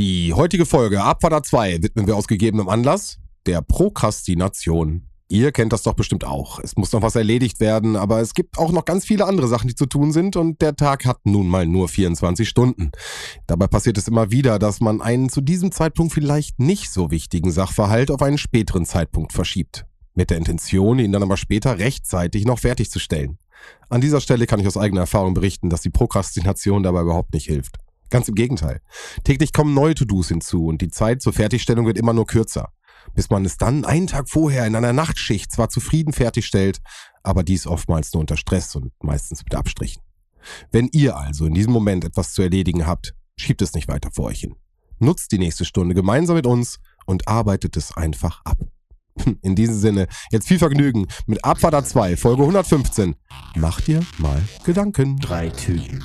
Die heutige Folge Abfahrt 2 widmen wir aus gegebenem Anlass der Prokrastination. Ihr kennt das doch bestimmt auch. Es muss noch was erledigt werden, aber es gibt auch noch ganz viele andere Sachen, die zu tun sind und der Tag hat nun mal nur 24 Stunden. Dabei passiert es immer wieder, dass man einen zu diesem Zeitpunkt vielleicht nicht so wichtigen Sachverhalt auf einen späteren Zeitpunkt verschiebt. Mit der Intention, ihn dann aber später rechtzeitig noch fertigzustellen. An dieser Stelle kann ich aus eigener Erfahrung berichten, dass die Prokrastination dabei überhaupt nicht hilft. Ganz im Gegenteil. Täglich kommen neue To-Dos hinzu und die Zeit zur Fertigstellung wird immer nur kürzer bis man es dann einen Tag vorher in einer Nachtschicht zwar zufrieden fertigstellt, aber dies oftmals nur unter Stress und meistens mit Abstrichen. Wenn ihr also in diesem Moment etwas zu erledigen habt, schiebt es nicht weiter vor euch hin. Nutzt die nächste Stunde gemeinsam mit uns und arbeitet es einfach ab. In diesem Sinne, jetzt viel Vergnügen mit Abfahrt 2, Folge 115. Macht ihr mal Gedanken. Drei Typen,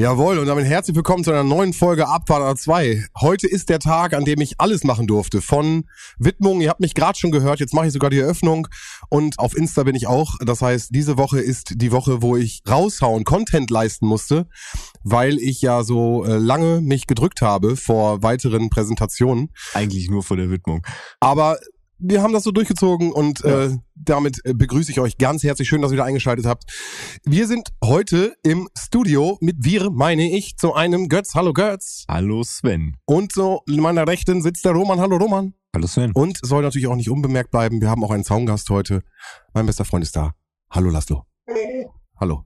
Jawohl, und damit herzlich willkommen zu einer neuen Folge Abfahrt 2. Heute ist der Tag, an dem ich alles machen durfte. Von Widmung, ihr habt mich gerade schon gehört, jetzt mache ich sogar die Eröffnung und auf Insta bin ich auch. Das heißt, diese Woche ist die Woche, wo ich raushauen, Content leisten musste, weil ich ja so äh, lange mich gedrückt habe vor weiteren Präsentationen. Eigentlich nur vor der Widmung. Aber wir haben das so durchgezogen und ja. äh, damit äh, begrüße ich euch ganz herzlich. Schön, dass ihr wieder eingeschaltet habt. Wir sind heute im Studio mit wir, meine ich, zu einem Götz. Hallo Götz. Hallo Sven. Und zu meiner Rechten sitzt der Roman. Hallo Roman. Hallo Sven. Und soll natürlich auch nicht unbemerkt bleiben. Wir haben auch einen Zaungast heute. Mein bester Freund ist da. Hallo Laszlo. Hallo.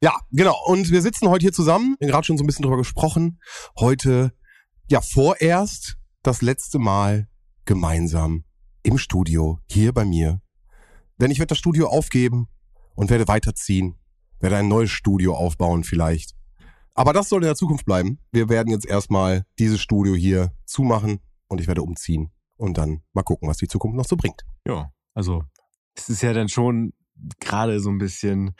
Ja, genau. Und wir sitzen heute hier zusammen. Wir haben gerade schon so ein bisschen drüber gesprochen. Heute, ja, vorerst das letzte Mal gemeinsam im Studio, hier bei mir. Denn ich werde das Studio aufgeben und werde weiterziehen, werde ein neues Studio aufbauen vielleicht. Aber das soll in der Zukunft bleiben. Wir werden jetzt erstmal dieses Studio hier zumachen und ich werde umziehen und dann mal gucken, was die Zukunft noch so bringt. Ja, also es ist ja dann schon gerade so ein bisschen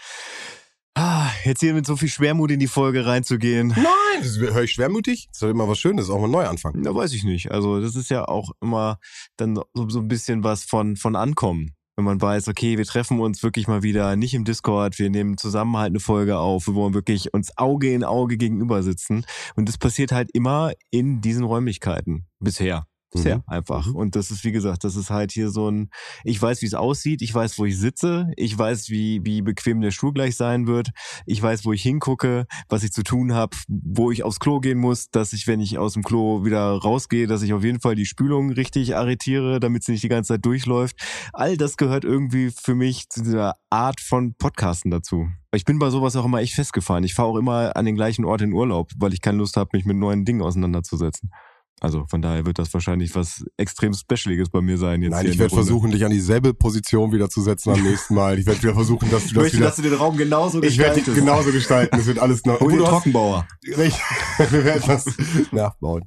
jetzt hier mit so viel Schwermut in die Folge reinzugehen. Nein, das höre ich schwermutig. Das ist doch immer was Schönes, auch mal neu anfangen. Da weiß ich nicht. Also, das ist ja auch immer dann so, so ein bisschen was von, von Ankommen. Wenn man weiß, okay, wir treffen uns wirklich mal wieder nicht im Discord, wir nehmen zusammen halt eine Folge auf, wo wir wirklich uns Auge in Auge gegenüber sitzen. Und das passiert halt immer in diesen Räumlichkeiten. Bisher. Bisher mhm. einfach. Mhm. Und das ist, wie gesagt, das ist halt hier so ein, ich weiß, wie es aussieht, ich weiß, wo ich sitze, ich weiß, wie, wie bequem der Stuhl gleich sein wird, ich weiß, wo ich hingucke, was ich zu tun habe, wo ich aufs Klo gehen muss, dass ich, wenn ich aus dem Klo wieder rausgehe, dass ich auf jeden Fall die Spülung richtig arretiere, damit sie nicht die ganze Zeit durchläuft. All das gehört irgendwie für mich zu dieser Art von Podcasten dazu. Ich bin bei sowas auch immer echt festgefahren. Ich fahre auch immer an den gleichen Ort in Urlaub, weil ich keine Lust habe, mich mit neuen Dingen auseinanderzusetzen. Also von daher wird das wahrscheinlich was extrem Specialiges bei mir sein. Jetzt Nein, ich werde versuchen, dich an dieselbe Position wieder zu setzen am nächsten Mal. Ich werde wieder versuchen, dass du das möchte, wieder... dass du den Raum genauso gestaltest. Ich werde dich genauso gestalten. Es wird alles noch... Und den Trockenbauer. wir werden das nachbauen.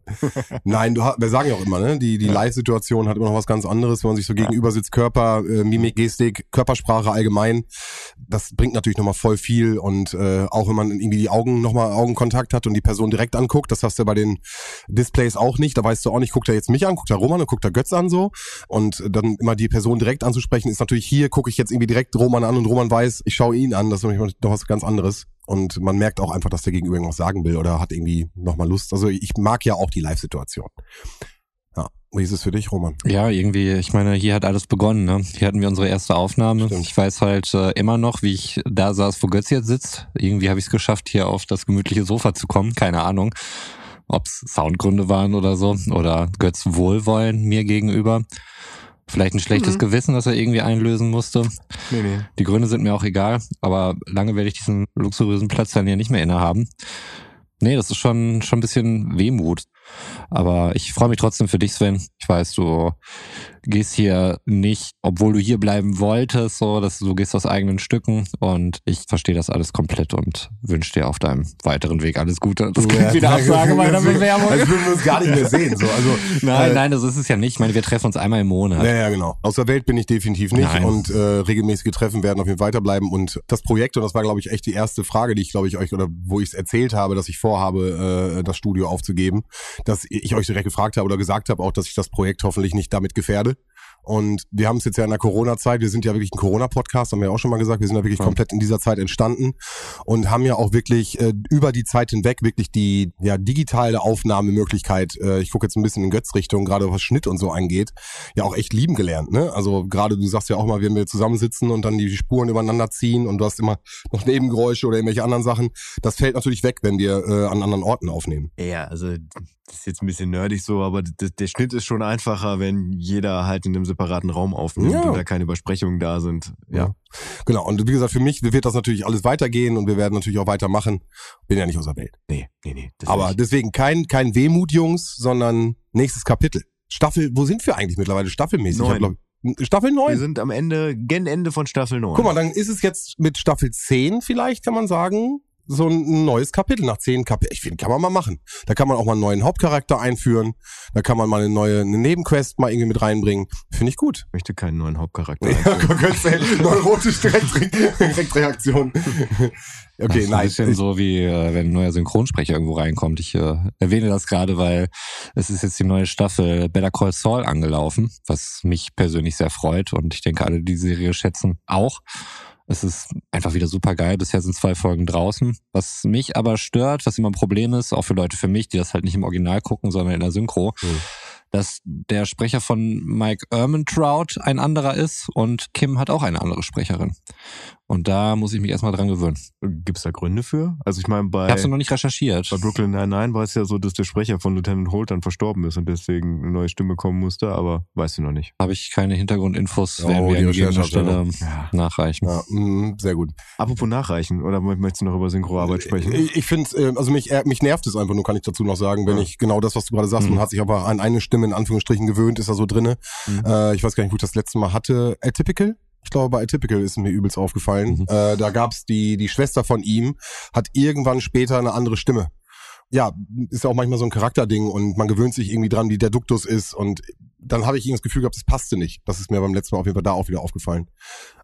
Nein, du, wir sagen ja auch immer, ne? die, die. Live-Situation hat immer noch was ganz anderes, wenn man sich so gegenüber sitzt, Körper, äh, Mimik, Gestik, Körpersprache allgemein. Das bringt natürlich nochmal voll viel und äh, auch wenn man irgendwie die Augen nochmal Augenkontakt hat und die Person direkt anguckt, das hast du ja bei den Displays auch nicht. Da weißt du auch nicht, guckt er jetzt mich an, guckt er Roman und guckt er Götz an so. Und dann immer die Person direkt anzusprechen, ist natürlich hier, gucke ich jetzt irgendwie direkt Roman an und Roman weiß, ich schaue ihn an. Das ist natürlich noch was ganz anderes. Und man merkt auch einfach, dass der Gegenüber irgendwas sagen will oder hat irgendwie nochmal Lust. Also ich mag ja auch die Live-Situation. Ja, wie ist es für dich, Roman? Ja, irgendwie, ich meine, hier hat alles begonnen. Ne? Hier hatten wir unsere erste Aufnahme. Stimmt. Ich weiß halt äh, immer noch, wie ich da saß, wo Götz jetzt sitzt. Irgendwie habe ich es geschafft, hier auf das gemütliche Sofa zu kommen. Keine Ahnung ob es Soundgründe waren oder so, oder Götz Wohlwollen mir gegenüber. Vielleicht ein schlechtes mhm. Gewissen, das er irgendwie einlösen musste. Nee, nee. Die Gründe sind mir auch egal, aber lange werde ich diesen luxuriösen Platz dann ja nicht mehr innehaben. Nee, das ist schon, schon ein bisschen Wehmut. Aber ich freue mich trotzdem für dich, Sven. Ich weiß, du gehst hier nicht, obwohl du hier bleiben wolltest, so, dass du gehst aus eigenen Stücken und ich verstehe das alles komplett und wünsche dir auf deinem weiteren Weg alles Gute. Das klingt ja, wieder Absage meiner Bewerbung. Als würden wir uns gar nicht mehr sehen. So. Also, nein, äh, nein, das ist es ja nicht. Ich meine, wir treffen uns einmal im Monat. Ja, ja, genau. Aus der Welt bin ich definitiv nicht nein. und äh, regelmäßige Treffen werden auf jeden Fall weiterbleiben und das Projekt, und das war, glaube ich, echt die erste Frage, die ich, glaube ich, euch, oder wo ich es erzählt habe, dass ich vorhabe, äh, das Studio aufzugeben, dass ich euch direkt gefragt habe oder gesagt habe auch, dass ich das Projekt hoffentlich nicht damit gefährde. Und wir haben es jetzt ja in der Corona-Zeit, wir sind ja wirklich ein Corona-Podcast, haben wir auch schon mal gesagt, wir sind ja wirklich ja. komplett in dieser Zeit entstanden und haben ja auch wirklich äh, über die Zeit hinweg wirklich die ja, digitale Aufnahmemöglichkeit, äh, ich gucke jetzt ein bisschen in Götz-Richtung, gerade was Schnitt und so angeht, ja auch echt lieben gelernt. Ne? Also gerade du sagst ja auch mal, wenn wir zusammensitzen und dann die Spuren übereinander ziehen und du hast immer noch Nebengeräusche oder irgendwelche anderen Sachen, das fällt natürlich weg, wenn wir äh, an anderen Orten aufnehmen. Ja, also das ist jetzt ein bisschen nerdig so, aber der Schnitt ist schon einfacher, wenn jeder halt in einem separaten Raum aufnimmt ja. und da keine Übersprechungen da sind. Ja. ja. Genau. Und wie gesagt, für mich wird das natürlich alles weitergehen und wir werden natürlich auch weitermachen. Bin ja nicht aus der Welt. Nee, nee, nee. Aber deswegen kein, kein Wehmut, Jungs, sondern nächstes Kapitel. Staffel, wo sind wir eigentlich mittlerweile staffelmäßig? Neun. Staffel 9. Wir sind am Ende, gen Ende von Staffel 9. Guck mal, dann ist es jetzt mit Staffel 10 vielleicht, kann man sagen so ein neues Kapitel nach zehn Kapiteln. Ich finde, kann man mal machen. Da kann man auch mal einen neuen Hauptcharakter einführen. Da kann man mal eine neue eine Nebenquest mal irgendwie mit reinbringen. Finde ich gut. Ich möchte keinen neuen Hauptcharakter. Ja, neurotisch Direktreaktion. okay, das ist nein. Ein bisschen so wie äh, wenn ein neuer Synchronsprecher irgendwo reinkommt. Ich äh, erwähne das gerade, weil es ist jetzt die neue Staffel Better Call Saul angelaufen, was mich persönlich sehr freut und ich denke alle die Serie schätzen auch. Es ist einfach wieder super geil. Bisher sind zwei Folgen draußen. Was mich aber stört, was immer ein Problem ist, auch für Leute für mich, die das halt nicht im Original gucken, sondern in der Synchro, mhm dass der Sprecher von Mike Ehrmantraut ein anderer ist und Kim hat auch eine andere Sprecherin. Und da muss ich mich erstmal dran gewöhnen. Gibt's da Gründe für? Also ich meine, bei. Ich hab's noch nicht recherchiert. Bei Brooklyn Nine-Nine war es ja so, dass der Sprecher von Lieutenant Holt dann verstorben ist und deswegen eine neue Stimme kommen musste, aber weißt du noch nicht. Habe ich keine Hintergrundinfos, oh, werden wir an gegebener Stelle ja. nachreichen. Ja, mh, sehr gut. Apropos nachreichen, oder möchtest du noch über Synchroarbeit sprechen? Ich, ich finde, äh, also mich, äh, mich nervt es einfach nur, kann ich dazu noch sagen, wenn ja. ich genau das, was du gerade sagst, mhm. man hat sich aber an eine Stimme in Anführungsstrichen gewöhnt, ist er so drinne. Mhm. Äh, ich weiß gar nicht, wo ich das letzte Mal hatte. Atypical? Ich glaube, bei Atypical ist mir übelst aufgefallen. Mhm. Äh, da gab's die, die Schwester von ihm, hat irgendwann später eine andere Stimme. Ja, ist ja auch manchmal so ein Charakterding und man gewöhnt sich irgendwie dran, wie der Duktus ist und dann habe ich irgendwie das Gefühl gehabt, es passte nicht. Das ist mir beim letzten Mal auf jeden Fall da auch wieder aufgefallen.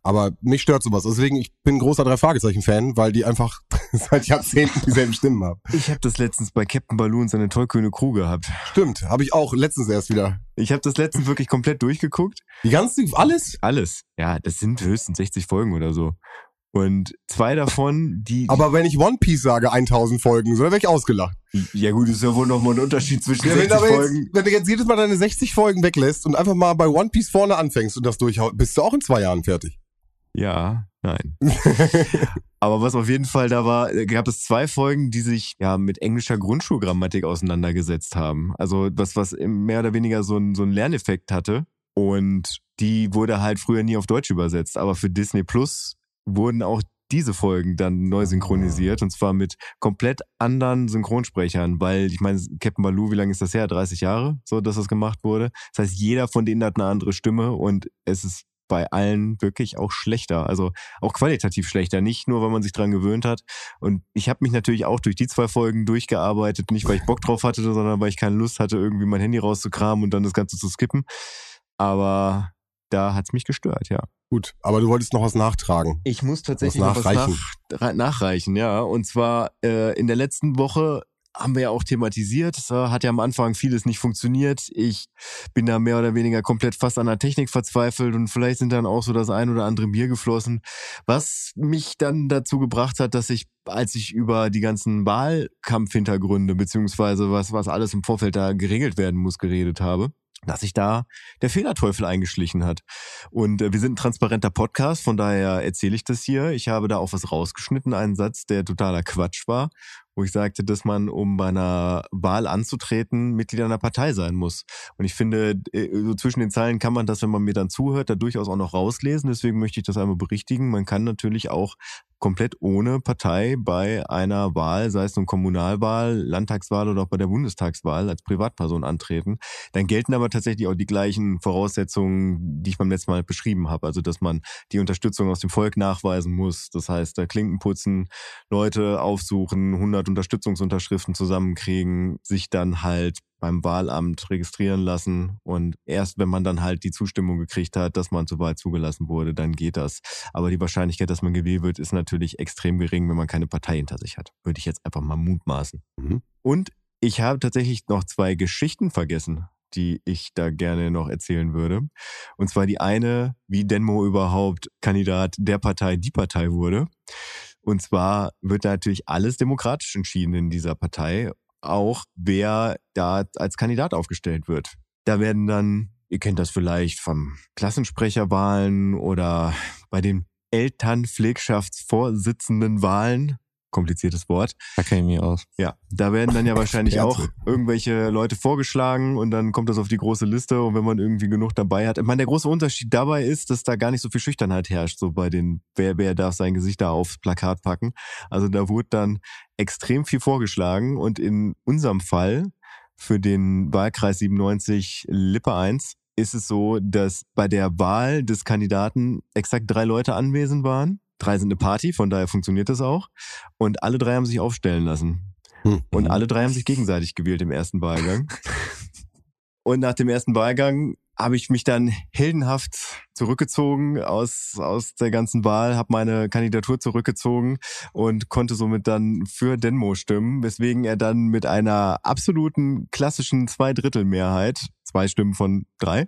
Aber mich stört sowas. Deswegen, ich bin großer Drei-Fragezeichen-Fan, weil die einfach seit Jahrzehnten dieselben Stimmen haben. Ich habe das letztens bei Captain Baloo und seine tollkühne Crew gehabt. Stimmt, habe ich auch letztens erst wieder. Ich habe das letztens wirklich komplett durchgeguckt. Die ganzen, alles? Alles. Ja, das sind höchstens 60 Folgen oder so. Und zwei davon, die. Aber wenn ich One Piece sage, 1000 Folgen, so, dann werde ich ausgelacht. Ja gut, ist ja wohl nochmal ein Unterschied zwischen ja, 60 Folgen. Jetzt, wenn du jetzt jedes Mal deine 60 Folgen weglässt und einfach mal bei One Piece vorne anfängst und das durchhaut, bist du auch in zwei Jahren fertig. Ja, nein. Aber was auf jeden Fall da war, äh, gab es zwei Folgen, die sich ja mit englischer Grundschulgrammatik auseinandergesetzt haben. Also was, was mehr oder weniger so ein, so ein Lerneffekt hatte. Und die wurde halt früher nie auf Deutsch übersetzt. Aber für Disney Plus wurden auch diese Folgen dann neu synchronisiert und zwar mit komplett anderen Synchronsprechern, weil ich meine, Captain Baloo, wie lange ist das her? 30 Jahre, so dass das gemacht wurde. Das heißt, jeder von denen hat eine andere Stimme und es ist bei allen wirklich auch schlechter, also auch qualitativ schlechter, nicht nur, weil man sich dran gewöhnt hat. Und ich habe mich natürlich auch durch die zwei Folgen durchgearbeitet, nicht weil ich Bock drauf hatte, sondern weil ich keine Lust hatte, irgendwie mein Handy rauszukramen und dann das Ganze zu skippen. Aber da hat's mich gestört, ja. Gut, aber du wolltest noch was nachtragen. Ich muss tatsächlich was nachreichen. noch was nach, nachreichen, ja. Und zwar äh, in der letzten Woche haben wir ja auch thematisiert. Es hat ja am Anfang vieles nicht funktioniert. Ich bin da mehr oder weniger komplett fast an der Technik verzweifelt und vielleicht sind dann auch so das ein oder andere Bier geflossen, was mich dann dazu gebracht hat, dass ich, als ich über die ganzen Wahlkampfhintergründe beziehungsweise was, was alles im Vorfeld da geregelt werden muss, geredet habe dass sich da der Fehlerteufel eingeschlichen hat. Und äh, wir sind ein transparenter Podcast, von daher erzähle ich das hier. Ich habe da auch was rausgeschnitten, einen Satz, der totaler Quatsch war. Wo ich sagte, dass man, um bei einer Wahl anzutreten, Mitglied einer Partei sein muss. Und ich finde, äh, so zwischen den Zeilen kann man das, wenn man mir dann zuhört, da durchaus auch noch rauslesen. Deswegen möchte ich das einmal berichtigen. Man kann natürlich auch komplett ohne Partei bei einer Wahl, sei es eine Kommunalwahl, Landtagswahl oder auch bei der Bundestagswahl als Privatperson antreten. Dann gelten aber tatsächlich auch die gleichen Voraussetzungen, die ich beim letzten Mal beschrieben habe. Also, dass man die Unterstützung aus dem Volk nachweisen muss. Das heißt, da Klinken putzen, Leute aufsuchen, 100 Unterstützungsunterschriften zusammenkriegen, sich dann halt beim Wahlamt registrieren lassen und erst wenn man dann halt die Zustimmung gekriegt hat, dass man zur Wahl zugelassen wurde, dann geht das. Aber die Wahrscheinlichkeit, dass man gewählt wird, ist natürlich extrem gering, wenn man keine Partei hinter sich hat. Würde ich jetzt einfach mal mutmaßen. Mhm. Und ich habe tatsächlich noch zwei Geschichten vergessen, die ich da gerne noch erzählen würde. Und zwar die eine, wie Denmo überhaupt Kandidat der Partei, die Partei wurde. Und zwar wird natürlich alles demokratisch entschieden in dieser Partei auch, wer da als Kandidat aufgestellt wird. Da werden dann, ihr kennt das vielleicht vom Klassensprecherwahlen oder bei den Elternpflegschaftsvorsitzenden Wahlen kompliziertes Wort. Da kenne ich mich aus. Ja, da werden dann ja wahrscheinlich auch irgendwelche Leute vorgeschlagen und dann kommt das auf die große Liste und wenn man irgendwie genug dabei hat. Ich meine, der große Unterschied dabei ist, dass da gar nicht so viel Schüchternheit herrscht, so bei den, wer, wer darf sein Gesicht da aufs Plakat packen. Also da wurde dann extrem viel vorgeschlagen und in unserem Fall für den Wahlkreis 97 Lippe 1 ist es so, dass bei der Wahl des Kandidaten exakt drei Leute anwesend waren drei sind eine Party, von daher funktioniert das auch. Und alle drei haben sich aufstellen lassen. Hm. Und alle drei haben sich gegenseitig gewählt im ersten Wahlgang. Und nach dem ersten Wahlgang habe ich mich dann heldenhaft zurückgezogen aus, aus der ganzen Wahl, habe meine Kandidatur zurückgezogen und konnte somit dann für Denmo stimmen, weswegen er dann mit einer absoluten klassischen Zweidrittelmehrheit, zwei Stimmen von drei,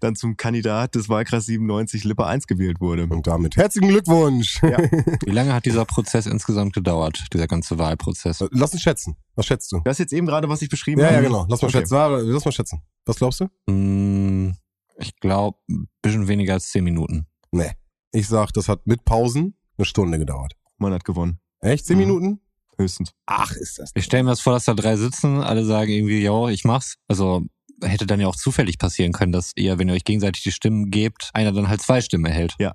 dann zum Kandidat des Wahlkreis 97 Lippe 1 gewählt wurde. Und damit herzlichen Glückwunsch. Ja. Wie lange hat dieser Prozess insgesamt gedauert, dieser ganze Wahlprozess? Äh, lass uns schätzen. Was schätzt du? Das ist jetzt eben gerade, was ich beschrieben ja, habe. Ja, genau. Lass mal okay. schätzen. Lass mal schätzen. Was glaubst du? Mm, ich glaube, ein bisschen weniger als zehn Minuten. Nee. Ich sag, das hat mit Pausen eine Stunde gedauert. Man hat gewonnen. Echt? Zehn mhm. Minuten? Höchstens. Ach, ist das. Ich stelle mir das vor, dass da drei sitzen, alle sagen irgendwie, ja, ich mach's. Also hätte dann ja auch zufällig passieren können, dass ihr, wenn ihr euch gegenseitig die Stimmen gebt, einer dann halt zwei Stimmen erhält. Ja.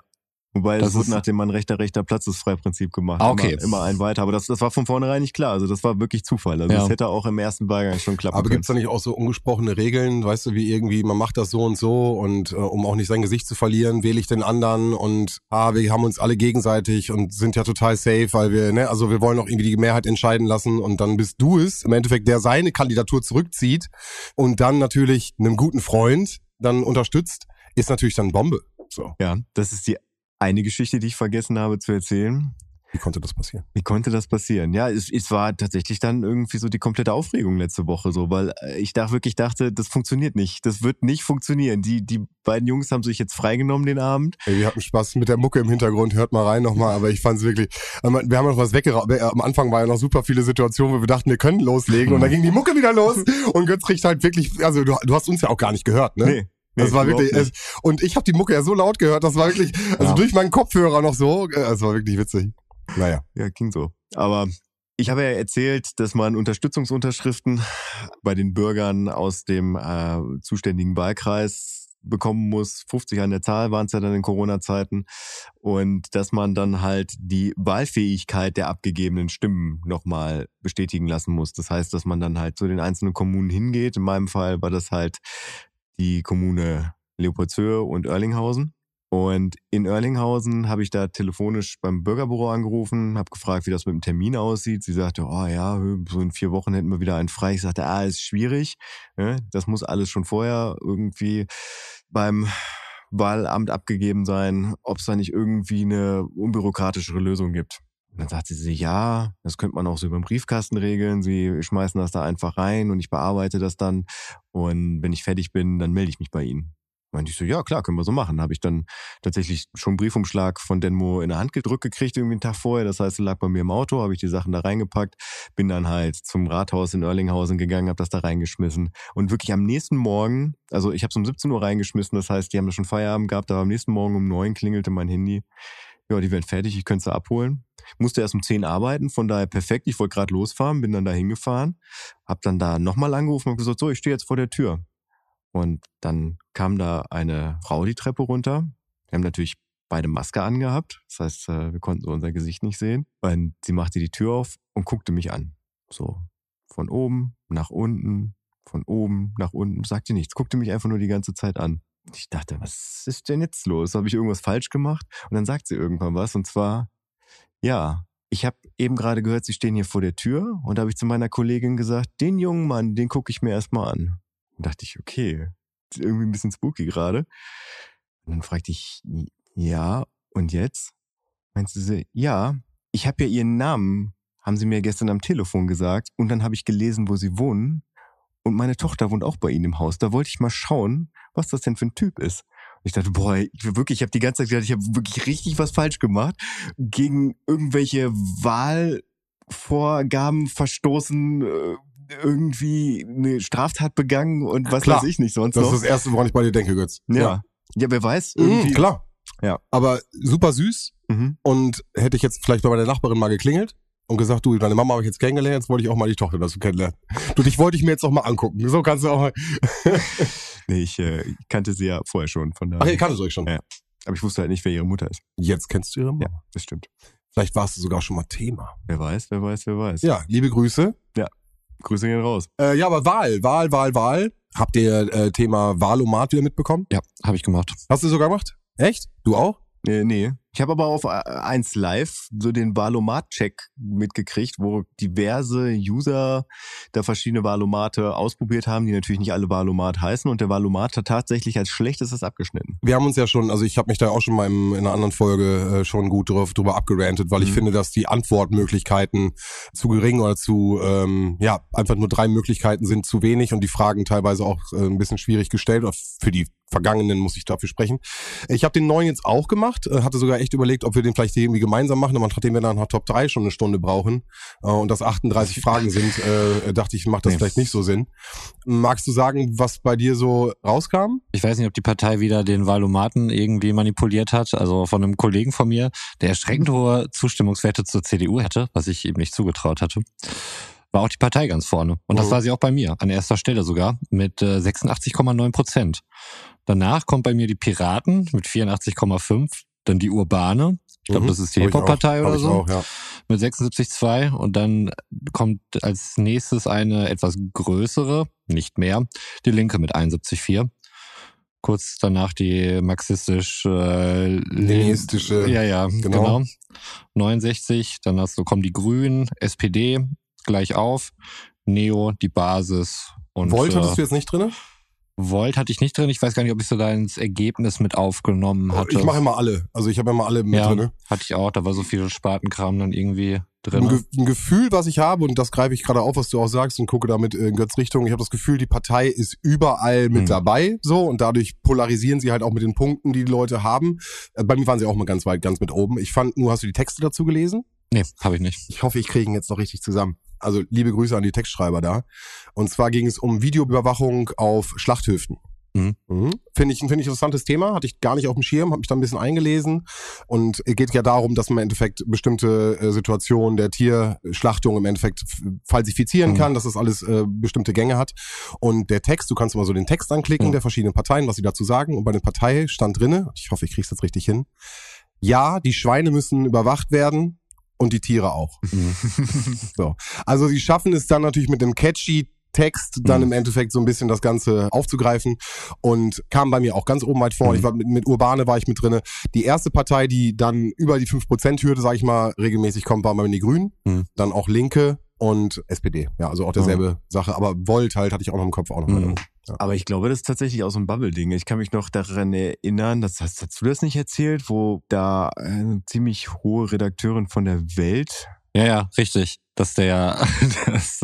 Wobei das es wurde nach dem Mann rechter, rechter Platz ist frei Prinzip gemacht. Ah, okay. Immer, immer, ein weiter. Aber das, das war von vornherein nicht klar. Also das war wirklich Zufall. Also ja. das hätte auch im ersten Wahlgang schon klappen Aber können. gibt's da nicht auch so ungesprochene Regeln, weißt du, wie irgendwie, man macht das so und so und äh, um auch nicht sein Gesicht zu verlieren, wähle ich den anderen und ah, wir haben uns alle gegenseitig und sind ja total safe, weil wir, ne, also wir wollen auch irgendwie die Mehrheit entscheiden lassen und dann bist du es, im Endeffekt, der seine Kandidatur zurückzieht und dann natürlich einem guten Freund dann unterstützt, ist natürlich dann Bombe. So. Ja, das ist die eine Geschichte, die ich vergessen habe zu erzählen. Wie konnte das passieren? Wie konnte das passieren? Ja, es, es war tatsächlich dann irgendwie so die komplette Aufregung letzte Woche so, weil äh, ich da wirklich dachte, das funktioniert nicht. Das wird nicht funktionieren. Die, die beiden Jungs haben sich jetzt freigenommen den Abend. Ey, wir hatten Spaß mit der Mucke im Hintergrund. Hört mal rein nochmal. Aber ich fand es wirklich, wir haben noch was weggeraubt. Äh, am Anfang war ja noch super viele Situationen, wo wir dachten, wir können loslegen. Und dann ging die Mucke wieder los. Und Götz kriegt halt wirklich, also du, du hast uns ja auch gar nicht gehört, ne? Nee. Das nee, war wirklich, es, und ich habe die Mucke ja so laut gehört, das war wirklich, also ja. durch meinen Kopfhörer noch so, äh, es war wirklich witzig. Naja. Ja, ging so. Aber ich habe ja erzählt, dass man Unterstützungsunterschriften bei den Bürgern aus dem äh, zuständigen Wahlkreis bekommen muss. 50 an der Zahl waren es ja dann in Corona-Zeiten. Und dass man dann halt die Wahlfähigkeit der abgegebenen Stimmen nochmal bestätigen lassen muss. Das heißt, dass man dann halt zu den einzelnen Kommunen hingeht. In meinem Fall war das halt die Kommune Leopoldshöhe und Erlinghausen. Und in Erlinghausen habe ich da telefonisch beim Bürgerbüro angerufen, habe gefragt, wie das mit dem Termin aussieht. Sie sagte, oh ja, so in vier Wochen hätten wir wieder einen frei. Ich sagte, ah, ist schwierig. Ne? Das muss alles schon vorher irgendwie beim Wahlamt abgegeben sein, ob es da nicht irgendwie eine unbürokratischere Lösung gibt. Und dann sagte sie, ja, das könnte man auch so über den Briefkasten regeln. Sie schmeißen das da einfach rein und ich bearbeite das dann. Und wenn ich fertig bin, dann melde ich mich bei Ihnen. Meinte ich so, ja klar, können wir so machen. Habe ich dann tatsächlich schon einen Briefumschlag von Denmo in der Hand gedrückt gekriegt, irgendwie einen Tag vorher. Das heißt, er lag bei mir im Auto, habe ich die Sachen da reingepackt, bin dann halt zum Rathaus in Erlinghausen gegangen, habe das da reingeschmissen. Und wirklich am nächsten Morgen, also ich habe es um 17 Uhr reingeschmissen, das heißt, die haben schon Feierabend gehabt, aber am nächsten Morgen um neun klingelte mein Handy ja, die werden fertig, ich könnte sie abholen. Musste erst um 10 arbeiten, von daher perfekt. Ich wollte gerade losfahren, bin dann da hingefahren, hab dann da nochmal angerufen und gesagt, so, ich stehe jetzt vor der Tür. Und dann kam da eine Frau die Treppe runter. Wir haben natürlich beide Maske angehabt. Das heißt, äh, wir konnten so unser Gesicht nicht sehen. Und sie machte die Tür auf und guckte mich an. So von oben nach unten, von oben nach unten, sagte nichts, guckte mich einfach nur die ganze Zeit an. Ich dachte, was ist denn jetzt los? Habe ich irgendwas falsch gemacht? Und dann sagt sie irgendwann was und zwar, ja, ich habe eben gerade gehört, Sie stehen hier vor der Tür und da habe ich zu meiner Kollegin gesagt, den jungen Mann, den gucke ich mir erstmal an. Und dachte ich, okay, irgendwie ein bisschen spooky gerade. Und dann fragte ich, ja, und jetzt? Meinst du sie, ja, ich habe ja Ihren Namen, haben Sie mir gestern am Telefon gesagt und dann habe ich gelesen, wo Sie wohnen und meine Tochter wohnt auch bei Ihnen im Haus. Da wollte ich mal schauen, was das denn für ein Typ ist. Ich dachte, boah, ich wirklich, ich habe die ganze Zeit gedacht, ich habe wirklich richtig was falsch gemacht, gegen irgendwelche Wahlvorgaben verstoßen, äh, irgendwie eine Straftat begangen und was Klar. weiß ich nicht sonst Das noch. ist das Erste, woran ich bei dir denke, Götz. ja. ja, wer weiß, Mhm, irgendwie. klar. Ja. Aber super süß. Mhm. Und hätte ich jetzt vielleicht bei meiner Nachbarin mal geklingelt und gesagt, du, deine Mama habe ich jetzt kennengelernt, jetzt wollte ich auch mal die Tochter dazu kennenlernen. Du, dich wollte ich mir jetzt auch mal angucken. So kannst du auch mal. Nee, ich äh, kannte sie ja vorher schon, von daher. Ach, ihr kanntet euch schon. Ja. Aber ich wusste halt nicht, wer ihre Mutter ist. Jetzt kennst du ihre Mama. Ja, das stimmt. Vielleicht warst du sogar schon mal Thema. Wer weiß, wer weiß, wer weiß. Ja, liebe Grüße. Grüße gehen raus. Äh, ja, aber Wahl, Wahl, Wahl, Wahl. Habt ihr äh, Thema Wahlomat wieder mitbekommen? Ja, habe ich gemacht. Hast du sogar gemacht? Echt? Du auch? Nee, nee. Ich habe aber auf äh, 1 Live so den Valomat-Check mitgekriegt, wo diverse User da verschiedene Valomate ausprobiert haben, die natürlich nicht alle Valomat heißen. Und der Valomat hat tatsächlich als schlechtestes abgeschnitten. Wir haben uns ja schon, also ich habe mich da auch schon mal in einer anderen Folge äh, schon gut drauf, drüber abgerantet, weil ich Mhm. finde, dass die Antwortmöglichkeiten zu gering oder zu, ähm, ja, einfach nur drei Möglichkeiten sind zu wenig und die Fragen teilweise auch äh, ein bisschen schwierig gestellt. Für die Vergangenen muss ich dafür sprechen. Ich habe den neuen jetzt auch gemacht, äh, hatte sogar echt überlegt, ob wir den vielleicht irgendwie gemeinsam machen, aber nachdem wir dann nach Top 3 schon eine Stunde brauchen äh, und das 38 Fragen sind, äh, dachte ich, macht das Nee. vielleicht nicht so Sinn. Magst du sagen, was bei dir so rauskam? Ich weiß nicht, ob die Partei wieder den Wahlomaten irgendwie manipuliert hat. Also von einem Kollegen von mir, der erschreckend hohe Zustimmungswerte zur CDU hätte, was ich ihm nicht zugetraut hatte. War auch die Partei ganz vorne. Und das Mhm. war sie auch bei mir, an erster Stelle sogar, mit äh, 86,9 Prozent. Danach kommt bei mir die Piraten mit 84,5, dann die Urbane, ich glaube, Mhm. das ist die. Hip-Hop-Partei oder so, Auch, ja. mit 76,2 und dann kommt als nächstes eine etwas größere, nicht mehr, die Linke mit 71,4. Kurz danach die marxistisch äh, Leninistische, ja, ja, genau. genau. 69, dann hast du, kommen die Grünen, SPD gleich auf, Neo, die Basis und Volt äh, hattest du jetzt nicht drinne? Volt hatte ich nicht drin. Ich weiß gar nicht, ob ich so da ins Ergebnis mit aufgenommen hatte. Ich mache immer alle. Also ich habe immer alle mit ja, drinne. hatte ich auch. Da war so viel Spatenkram dann irgendwie Ein, drin. Ge ein Gefühl, was ich habe, und das greife ich gerade auf, was du auch sagst, und gucke damit in Götz Richtung. Ich habe das Gefühl, die Partei ist überall mit Mhm. dabei, so, und dadurch polarisieren sie halt auch mit den Punkten, die die Leute haben. Äh, Bei mir waren sie auch mal ganz weit, ganz mit oben. Ich fand, nur hast du die Texte dazu gelesen? Nee, habe ich nicht. Ich hoffe, ich kriege ihn jetzt noch richtig zusammen. Also liebe Grüße an die Textschreiber da. Und zwar ging es um Videoüberwachung auf Schlachthöfen. Mhm. Mhm. Finde ich ein finde ich interessantes Thema, hatte ich gar nicht auf dem Schirm, habe mich da ein bisschen eingelesen und es geht ja darum, dass man im Endeffekt bestimmte äh, Situationen der Tierschlachtung im Endeffekt falsifizieren Mhm. kann, dass das alles äh, bestimmte Gänge hat und der Text, du kannst mal so den Text anklicken Mhm. der verschiedenen Parteien, was sie dazu sagen und bei den Parteien stand drinne, ich hoffe, ich krieg's jetzt richtig hin. Ja, die Schweine müssen überwacht werden und die Tiere auch. So. Also sie schaffen es dann natürlich mit dem catchy Text dann Mhm. im Endeffekt so ein bisschen das Ganze aufzugreifen und kam bei mir auch ganz oben weit vor. Mhm. Ich war mit, mit Urbane war ich mit drinne. Die erste Partei, die dann über die 5%-Hürde, sag ich mal, regelmäßig kommt, waren bei mir die Grünen. Mhm. Dann auch Linke und SPD. Ja, also auch derselbe Sache. Aber Volt halt hatte ich auch noch im Kopf auch noch. Mhm. Ja. Aber ich glaube, das ist tatsächlich auch so ein Bubble-Ding. Ich kann mich noch daran erinnern, das hast, hast du das nicht erzählt, wo da eine ziemlich hohe Redakteurin von der Welt Ja, ja, richtig. Dass der, dass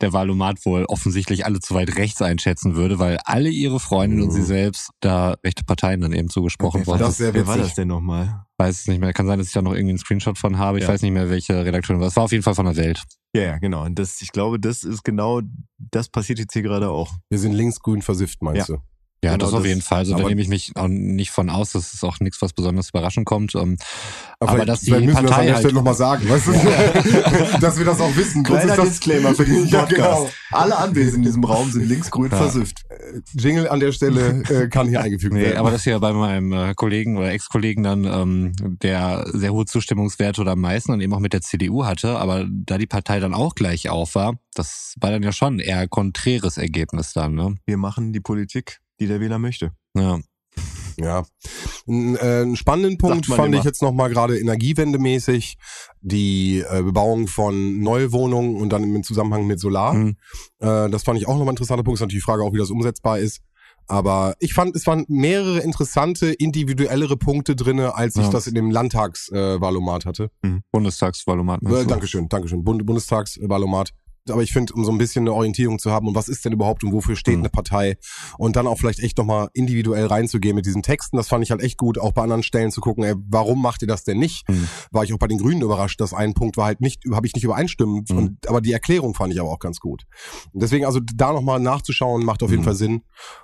der Valomat wohl offensichtlich alle zu weit rechts einschätzen würde, weil alle ihre Freundinnen und sie Mhm. selbst da rechte Parteien dann eben zugesprochen Das ist sehr Wer war das denn nochmal? weiß es nicht mehr. Kann sein, dass ich da noch irgendwie einen Screenshot von habe. Ich Ja. weiß nicht mehr, welche Redakteurin war. Es war auf jeden Fall von der Welt. Ja, ja, genau. Und das, ich glaube, das ist genau, das passiert jetzt hier gerade auch. Wir sind linksgrün versifft, meinst du? Ja, Genau das auf das. jeden Fall. Also da Aber- nehme ich mich auch nicht von aus. Das ist auch nichts, was besonders überraschend kommt. Ähm, Aber, vielleicht- dass die müssen wir das an Partei der halt, Stelle nochmal sagen, weißt du? dass wir das auch wissen. Kleiner ist das Disclaimer für diesen Ja, Podcast. genau. Alle Anwesenden in diesem Raum sind linksgrün Ja. versifft. Jingle an der Stelle äh, kann hier eingefügt Nee, werden. aber das hier bei meinem äh, Kollegen oder Ex-Kollegen dann, ähm, der sehr hohe Zustimmungswerte oder am meisten und eben auch mit der CDU hatte, aber da die Partei dann auch gleich auf war, das war dann ja schon eher konträres Ergebnis dann, ne? Wir machen die Politik, die der Wähler möchte. Ja. Ja. Ein, äh, einen spannenden Punkt fand immer. ich jetzt nochmal gerade energiewendemäßig die äh, Bebauung von Neuwohnungen und dann im Zusammenhang mit Solar. Mhm. Äh, das fand ich auch nochmal ein interessanter Punkt. Ist natürlich die Frage auch, wie das umsetzbar ist. Aber ich fand, es waren mehrere interessante, individuellere Punkte drinne, als ich Ja. das in dem Landtagswahlomat äh, hatte. Bundestagsvalomat. meinst Äh, du? Dankeschön, Dankeschön. Bund Bundestagswahlomat. Aber ich finde, um so ein bisschen eine Orientierung zu haben und was ist denn überhaupt und wofür steht Mhm. eine Partei und dann auch vielleicht echt nochmal individuell reinzugehen mit diesen Texten, das fand ich halt echt gut, auch bei anderen Stellen zu gucken, ey, warum macht ihr das denn nicht? Mhm. War ich auch bei den Grünen überrascht, dass ein Punkt war halt nicht, habe ich nicht übereinstimmt, Mhm. und, aber die Erklärung fand ich aber auch ganz gut. Und deswegen also da nochmal nachzuschauen, macht auf jeden Mhm. Fall Sinn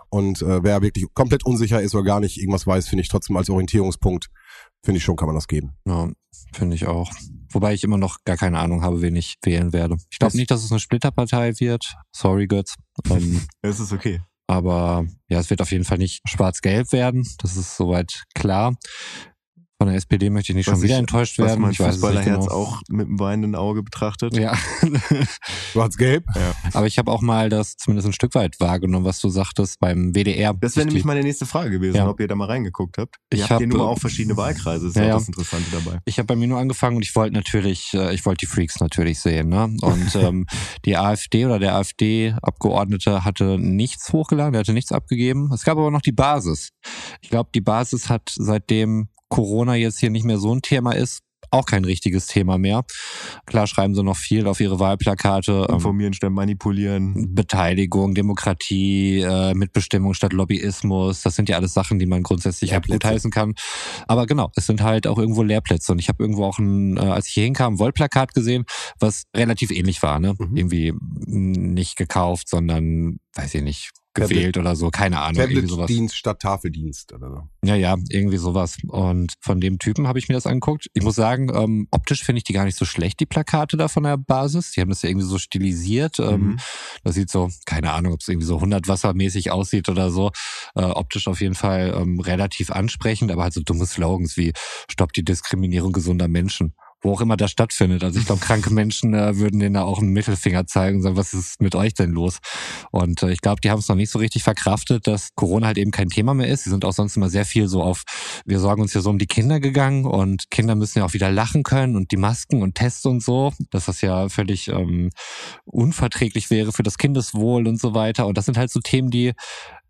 und äh, wer wirklich komplett unsicher ist oder gar nicht irgendwas weiß, finde ich trotzdem als Orientierungspunkt, finde ich schon, kann man das geben. Ja, finde ich auch. Wobei ich immer noch gar keine Ahnung habe, wen ich wählen werde. Ich glaube nicht, dass es eine Splitterpartei wird. Sorry, Götz. Ähm, Es ist okay. aber ja, es wird auf jeden Fall nicht schwarz-gelb werden. Das ist soweit klar. Von der SPD möchte ich nicht Was schon wieder ich- enttäuscht Was werden. mein Ich weiß es nicht Fußballerherz genau. auch mit einem weinenden Auge betrachtet. Ja, Schwarz-Gelb? aber ich habe auch mal das zumindest ein Stück weit wahrgenommen, was du sagtest beim WDR. Das wäre nämlich meine nächste Frage gewesen, Ja. ob ihr da mal reingeguckt habt. Ihr Ich habt hier hab, nun mal äh, auch verschiedene Wahlkreise, ist ja, ja, ja. das Interessante dabei. Ich habe bei mir nur angefangen und ich wollte natürlich, äh, ich wollte die Freaks natürlich sehen. Ne? Und ähm, die AfD oder der AfD-Abgeordnete hatte nichts hochgeladen, der hatte nichts abgegeben. Es gab aber noch die Basis. Ich glaube, die Basis hat seitdem Corona jetzt hier nicht mehr so ein Thema ist, auch kein richtiges Thema mehr. Klar schreiben sie noch viel auf ihre Wahlplakate. Ähm, Informieren statt manipulieren. Beteiligung, Demokratie, äh, Mitbestimmung statt Lobbyismus, das sind ja alles Sachen, die man grundsätzlich Lehrplätze. gutheißen kann. Aber genau, es sind halt auch irgendwo Lehrplätze. Und ich habe irgendwo auch ein, äh, als ich hier hinkam, ein Wollplakat gesehen, was relativ ähnlich war. Ne? Mhm. Irgendwie nicht gekauft, sondern, weiß ich nicht, gewählt oder so, keine Ahnung. Irgendwie sowas. Tablet-Dienst statt Tafeldienst oder so. Ja, ja, irgendwie sowas. Und von dem Typen habe ich mir das angeguckt. Ich muss sagen, ähm, optisch finde ich die gar nicht so schlecht, die Plakate da von der Basis. Die haben das ja irgendwie so stilisiert. Ähm, Mhm. das sieht so, keine Ahnung, ob es irgendwie so 100 wassermäßig aussieht oder so. Äh, optisch auf jeden Fall ähm, relativ ansprechend, aber halt so dumme Slogans wie Stopp die Diskriminierung gesunder Menschen. Wo auch immer das stattfindet. Also ich glaube, kranke Menschen äh, würden denen da auch einen Mittelfinger zeigen und sagen, was ist mit euch denn los? Und äh, ich glaube, die haben es noch nicht so richtig verkraftet, dass Corona halt eben kein Thema mehr ist. Sie sind auch sonst immer sehr viel so auf, wir sorgen uns ja so um die Kinder gegangen und Kinder müssen ja auch wieder lachen können und die Masken und Tests und so, dass das ja völlig ähm, unverträglich wäre für das Kindeswohl und so weiter. Und das sind halt so Themen, die,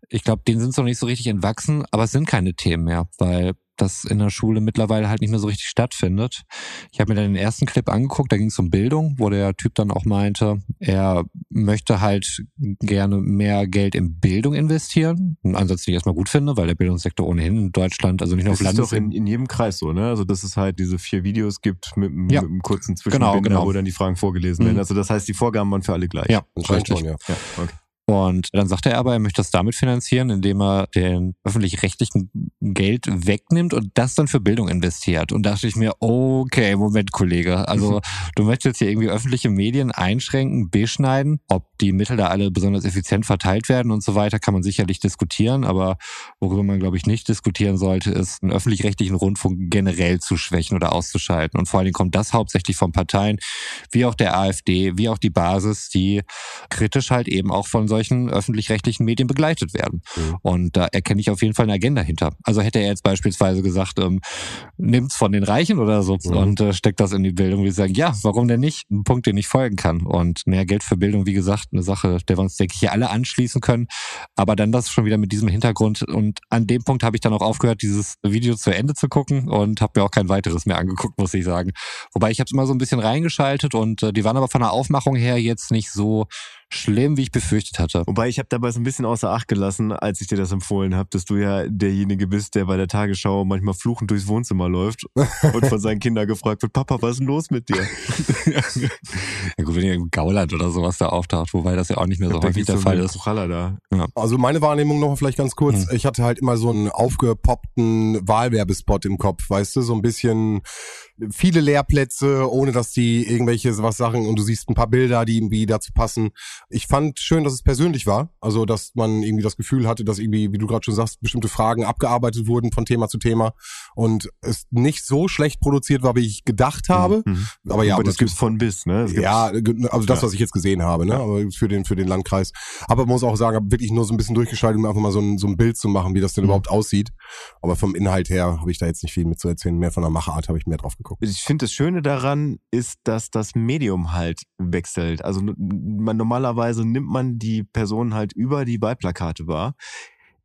ich glaube, denen sind es noch nicht so richtig entwachsen, aber es sind keine Themen mehr, weil das in der Schule mittlerweile halt nicht mehr so richtig stattfindet. Ich habe mir dann den ersten Clip angeguckt, da ging es um Bildung, wo der Typ dann auch meinte, er möchte halt gerne mehr Geld in Bildung investieren. Ein Ansatz, den ich erstmal gut finde, weil der Bildungssektor ohnehin in Deutschland, also nicht nur auf Das ist doch Landes... in, in jedem Kreis so, ne? Also, dass es halt diese vier Videos gibt mit, einem- Ja. mit einem kurzen Zwischenbinder, genau. wo dann die Fragen vorgelesen Mhm. werden. Also, das heißt, die Vorgaben waren für alle gleich. Ja, richtig. schon, ja. Ja, okay. Und dann sagte er aber, er möchte das damit finanzieren, indem er den öffentlich-rechtlichen Geld wegnimmt und das dann für Bildung investiert. Und da dachte ich mir, okay, Moment, Kollege. Also du möchtest jetzt hier irgendwie öffentliche Medien einschränken, beschneiden. Ob die Mittel da alle besonders effizient verteilt werden und so weiter, kann man sicherlich diskutieren. Aber worüber man, glaube ich, nicht diskutieren sollte, ist, einen öffentlich-rechtlichen Rundfunk generell zu schwächen oder auszuschalten. Und vor allen Dingen kommt das hauptsächlich von Parteien, wie auch der AfD, wie auch die Basis, die kritisch halt eben auch von solchen öffentlich-rechtlichen Medien begleitet werden. Mhm. Und da erkenne ich auf jeden Fall eine Agenda hinter. Also hätte er jetzt beispielsweise gesagt, ähm, nimmt's von den Reichen oder so Mhm. und äh, steckt das in die Bildung, wie ich sagen, ja, warum denn nicht? Ein Punkt, den ich folgen kann. Und mehr Geld für Bildung, wie gesagt, eine Sache, der wir uns, denke ich, hier alle anschließen können. Aber dann das schon wieder mit diesem Hintergrund. Und an dem Punkt habe ich dann auch aufgehört, dieses Video zu Ende zu gucken und habe mir auch kein weiteres mehr angeguckt, muss ich sagen. Wobei ich habe es immer so ein bisschen reingeschaltet und äh, die waren aber von der Aufmachung her jetzt nicht so schlimm, wie ich befürchtet hatte. Wobei ich habe dabei so ein bisschen außer Acht gelassen, als ich dir das empfohlen habe, dass du ja derjenige bist, der bei der Tagesschau manchmal fluchend durchs Wohnzimmer läuft und von seinen Kindern gefragt wird, Papa, was ist denn los mit dir? ja gut, wenn ihr im Gauland oder sowas da auftaucht, wobei das ja auch nicht mehr so häufig der Fall ist. Da. Ja. Also meine Wahrnehmung noch vielleicht ganz kurz. Hm. Ich hatte halt immer so einen aufgepoppten Wahlwerbespot im Kopf, weißt du, so ein bisschen viele Lehrplätze, ohne dass die irgendwelche was sagen und du siehst ein paar Bilder, die irgendwie dazu passen. Ich fand schön, dass es persönlich war, also dass man irgendwie das Gefühl hatte, dass irgendwie, wie du gerade schon sagst, bestimmte Fragen abgearbeitet wurden von Thema zu Thema und es nicht so schlecht produziert war, wie ich gedacht habe. Mhm. Aber ja, aber das gibt's von bis, ne? Ja, also das, was ich jetzt gesehen habe, ne? Aber für den für den Landkreis. Aber man muss auch sagen, habe wirklich nur so ein bisschen durchgeschaltet, um einfach mal so ein, so ein Bild zu machen, wie das denn mhm. überhaupt aussieht. Aber vom Inhalt her habe ich da jetzt nicht viel mit zu erzählen. Mehr von der Machart habe ich mehr drauf geguckt. Ich finde, das Schöne daran ist, dass das Medium halt wechselt. Also man, normalerweise nimmt man die Person halt über die Wahlplakate wahr.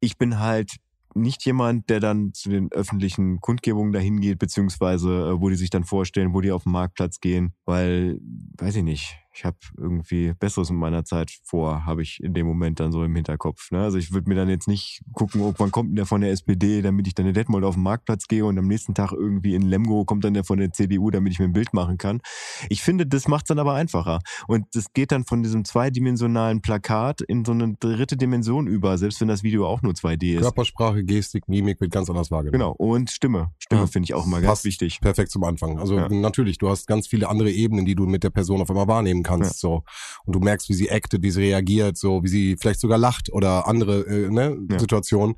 Ich bin halt nicht jemand, der dann zu den öffentlichen Kundgebungen dahin geht, beziehungsweise äh, wo die sich dann vorstellen, wo die auf den Marktplatz gehen, weil, weiß ich nicht, ich habe irgendwie Besseres in meiner Zeit vor, habe ich in dem Moment dann so im Hinterkopf. Ne? Also ich würde mir dann jetzt nicht gucken, oh, wann kommt denn der von der SPD, damit ich dann in Detmold auf den Marktplatz gehe und am nächsten Tag irgendwie in Lemgo kommt dann der von der CDU, damit ich mir ein Bild machen kann. Ich finde, das macht es dann aber einfacher. Und das geht dann von diesem zweidimensionalen Plakat in so eine dritte Dimension über, selbst wenn das Video auch nur 2D ist. Körpersprache, Gestik, Mimik wird ganz anders wahrgenommen. Genau, und Stimme. Stimme ja. finde ich auch immer ganz wichtig. Perfekt zum Anfang. Also ja. natürlich, du hast ganz viele andere Ebenen, die du mit der Person auf einmal wahrnehmen kannst. Ja. So. Und du merkst, wie sie actet, wie sie reagiert, so wie sie vielleicht sogar lacht oder andere äh, ne, ja. Situationen,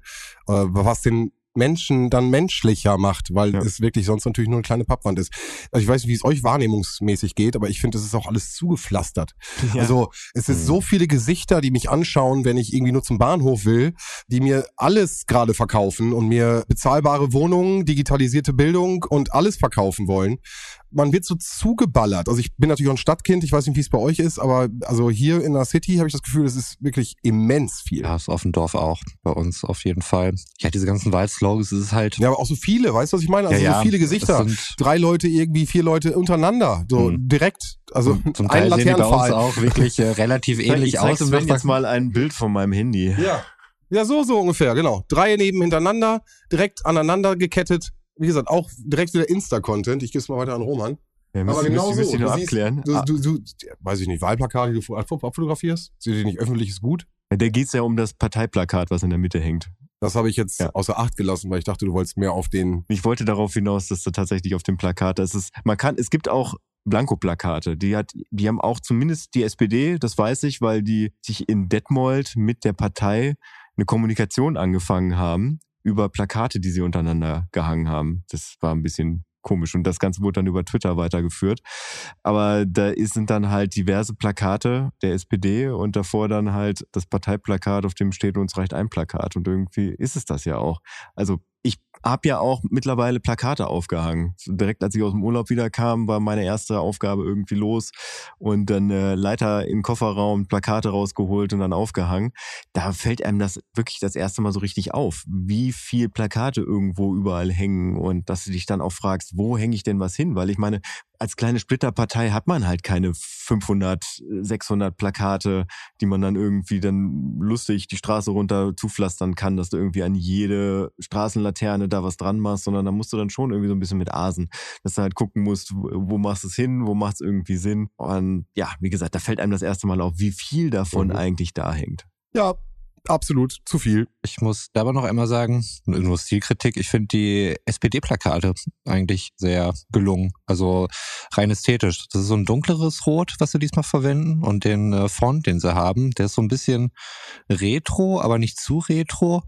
äh, was den Menschen dann menschlicher macht, weil ja. es wirklich sonst natürlich nur eine kleine Pappwand ist. Also ich weiß nicht, wie es euch wahrnehmungsmäßig geht, aber ich finde, es ist auch alles zugepflastert. Ja. Also es ist mhm. so viele Gesichter, die mich anschauen, wenn ich irgendwie nur zum Bahnhof will, die mir alles gerade verkaufen und mir bezahlbare Wohnungen, digitalisierte Bildung und alles verkaufen wollen man wird so zugeballert. Also ich bin natürlich auch ein Stadtkind, ich weiß nicht, wie es bei euch ist, aber also hier in der City habe ich das Gefühl, es ist wirklich immens viel. Ja, ist auf dem Dorf auch, bei uns auf jeden Fall. Ja, diese ganzen Wahlslogans, es ist halt... Ja, aber auch so viele, weißt du, was ich meine? Also ja, ja, so viele Gesichter. Drei Leute irgendwie, vier Leute untereinander, so hm. direkt. Also Zum Teil ein sehen die bei uns auch wirklich äh, relativ ähnlich ich aus. Ich zeige jetzt mal ein Bild von meinem Handy. Ja. Ja, so, so ungefähr, genau. Drei neben hintereinander, direkt aneinander gekettet wie gesagt, auch direkt wieder Insta-Content. Ich gebe es mal weiter an Roman. Ja, müssen, Aber genau müssen, so. Du abklären. Du, du, du, weiß ich nicht, Wahlplakate, die du abfotografierst? Seht ihr nicht öffentliches Gut? Ja, da geht's ja um das Parteiplakat, was in der Mitte hängt. Das habe ich jetzt ja. außer Acht gelassen, weil ich dachte, du wolltest mehr auf den. Ich wollte darauf hinaus, dass du tatsächlich auf dem Plakat, das ist, man kann, es gibt auch Blankoplakate. Die hat, die haben auch zumindest die SPD, das weiß ich, weil die sich in Detmold mit der Partei eine Kommunikation angefangen haben über Plakate, die sie untereinander gehangen haben. Das war ein bisschen komisch und das Ganze wurde dann über Twitter weitergeführt. Aber da sind dann halt diverse Plakate der SPD und davor dann halt das Parteiplakat, auf dem steht uns reicht ein Plakat und irgendwie ist es das ja auch. Also ich habe ja auch mittlerweile Plakate aufgehangen. Direkt als ich aus dem Urlaub wieder kam, war meine erste Aufgabe irgendwie los und dann äh, Leiter im Kofferraum Plakate rausgeholt und dann aufgehangen. Da fällt einem das wirklich das erste Mal so richtig auf, wie viel Plakate irgendwo überall hängen und dass du dich dann auch fragst, wo hänge ich denn was hin? Weil ich meine, als kleine Splitterpartei hat man halt keine 500, 600 Plakate, die man dann irgendwie dann lustig die Straße runter zupflastern kann, dass du irgendwie an jede Straßenlaterne da was dran machst, sondern da musst du dann schon irgendwie so ein bisschen mit asen, dass du halt gucken musst, wo machst du es hin, wo macht es irgendwie Sinn. Und ja, wie gesagt, da fällt einem das erste Mal auf, wie viel davon mhm. eigentlich da hängt. Ja, absolut zu viel. Ich muss da aber noch einmal sagen, nur Stilkritik, ich finde die SPD-Plakate eigentlich sehr gelungen. Also rein ästhetisch. Das ist so ein dunkleres Rot, was sie diesmal verwenden. Und den äh, Font, den sie haben, der ist so ein bisschen retro, aber nicht zu retro.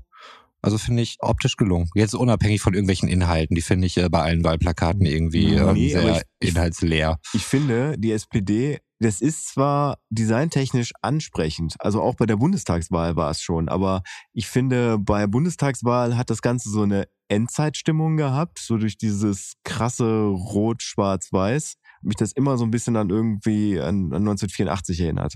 Also finde ich optisch gelungen. Jetzt unabhängig von irgendwelchen Inhalten, die finde ich äh, bei allen Wahlplakaten irgendwie äh, nee, sehr ich, inhaltsleer. Ich finde, die SPD das ist zwar designtechnisch ansprechend, also auch bei der Bundestagswahl war es schon, aber ich finde, bei Bundestagswahl hat das Ganze so eine Endzeitstimmung gehabt, so durch dieses krasse Rot, Schwarz, Weiß. Mich das immer so ein bisschen an irgendwie an, an 1984 erinnert.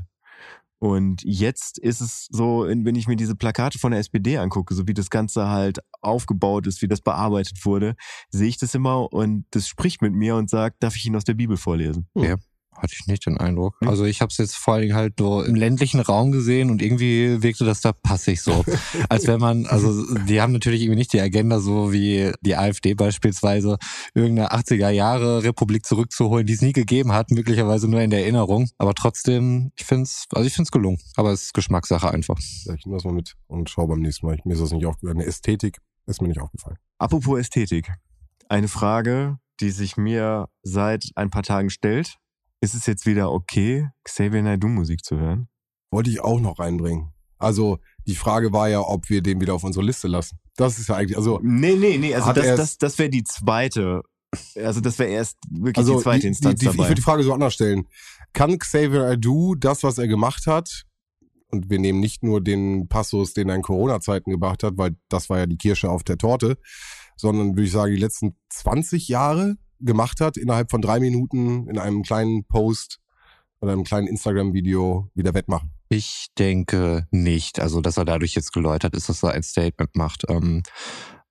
Und jetzt ist es so, wenn ich mir diese Plakate von der SPD angucke, so wie das Ganze halt aufgebaut ist, wie das bearbeitet wurde, sehe ich das immer und das spricht mit mir und sagt, darf ich ihn aus der Bibel vorlesen? Ja. Hatte ich nicht den Eindruck. Also ich habe es jetzt vor allen Dingen halt so im ländlichen Raum gesehen und irgendwie wirkte das da passig so. Als wenn man, also die haben natürlich irgendwie nicht die Agenda so wie die AfD beispielsweise, irgendeine 80er Jahre Republik zurückzuholen, die es nie gegeben hat, möglicherweise nur in der Erinnerung. Aber trotzdem, ich finde es, also ich finde es gelungen. Aber es ist Geschmackssache einfach. Ja, ich nehme das mal mit und schau beim nächsten Mal. Mir ist das nicht aufgefallen. Eine Ästhetik ist mir nicht aufgefallen. Apropos Ästhetik. Eine Frage, die sich mir seit ein paar Tagen stellt. Ist es jetzt wieder okay, Xavier Naidoo Musik zu hören? Wollte ich auch noch reinbringen. Also die Frage war ja, ob wir den wieder auf unsere Liste lassen. Das ist ja eigentlich, also. Nee, nee, nee, also das, das, das wäre die zweite. Also das wäre erst wirklich also die zweite die, Instanz die, die, dabei. Ich würde die Frage so anders stellen. Kann Xavier Naidoo das, was er gemacht hat, und wir nehmen nicht nur den Passus, den er in Corona-Zeiten gebracht hat, weil das war ja die Kirsche auf der Torte, sondern würde ich sagen, die letzten 20 Jahre gemacht hat, innerhalb von drei Minuten in einem kleinen Post oder einem kleinen Instagram-Video wieder wettmachen. Ich denke nicht. Also, dass er dadurch jetzt geläutert ist, dass er ein Statement macht. Ähm,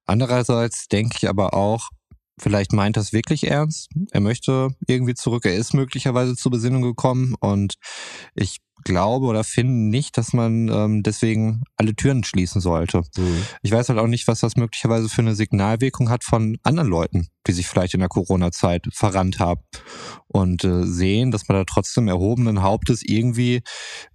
andererseits denke ich aber auch, vielleicht meint er es wirklich ernst. Er möchte irgendwie zurück. Er ist möglicherweise zur Besinnung gekommen und ich glaube oder finde nicht, dass man ähm, deswegen alle Türen schließen sollte. Mhm. Ich weiß halt auch nicht, was das möglicherweise für eine Signalwirkung hat von anderen Leuten, die sich vielleicht in der Corona-Zeit verrannt haben und äh, sehen, dass man da trotzdem erhobenen Hauptes irgendwie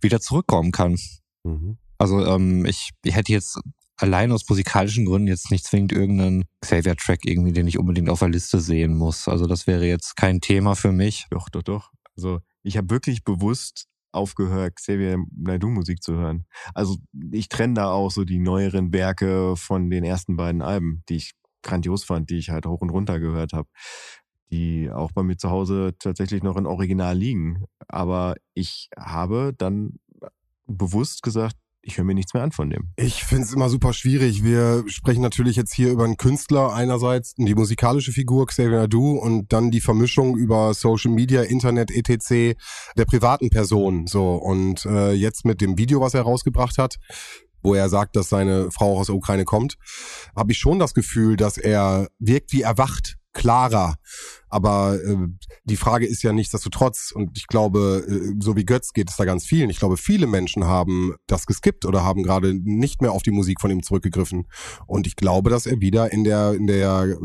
wieder zurückkommen kann. Mhm. Also ähm, ich, ich hätte jetzt allein aus musikalischen Gründen jetzt nicht zwingend irgendeinen Xavier-Track irgendwie, den ich unbedingt auf der Liste sehen muss. Also das wäre jetzt kein Thema für mich. Doch, doch, doch. Also ich habe wirklich bewusst aufgehört, Xavier Naidoo Musik zu hören. Also ich trenne da auch so die neueren Werke von den ersten beiden Alben, die ich grandios fand, die ich halt hoch und runter gehört habe, die auch bei mir zu Hause tatsächlich noch in Original liegen. Aber ich habe dann bewusst gesagt, ich höre mir nichts mehr an von dem. Ich finde es immer super schwierig. Wir sprechen natürlich jetzt hier über einen Künstler einerseits, die musikalische Figur Xavier Nadu und dann die Vermischung über Social Media, Internet, etc. der privaten Person. So und äh, jetzt mit dem Video, was er rausgebracht hat, wo er sagt, dass seine Frau aus der Ukraine kommt, habe ich schon das Gefühl, dass er wirkt wie erwacht, klarer. Aber äh, die Frage ist ja nichtsdestotrotz, und ich glaube, äh, so wie Götz geht es da ganz vielen. Ich glaube, viele Menschen haben das geskippt oder haben gerade nicht mehr auf die Musik von ihm zurückgegriffen. Und ich glaube, dass er wieder in der, in der äh,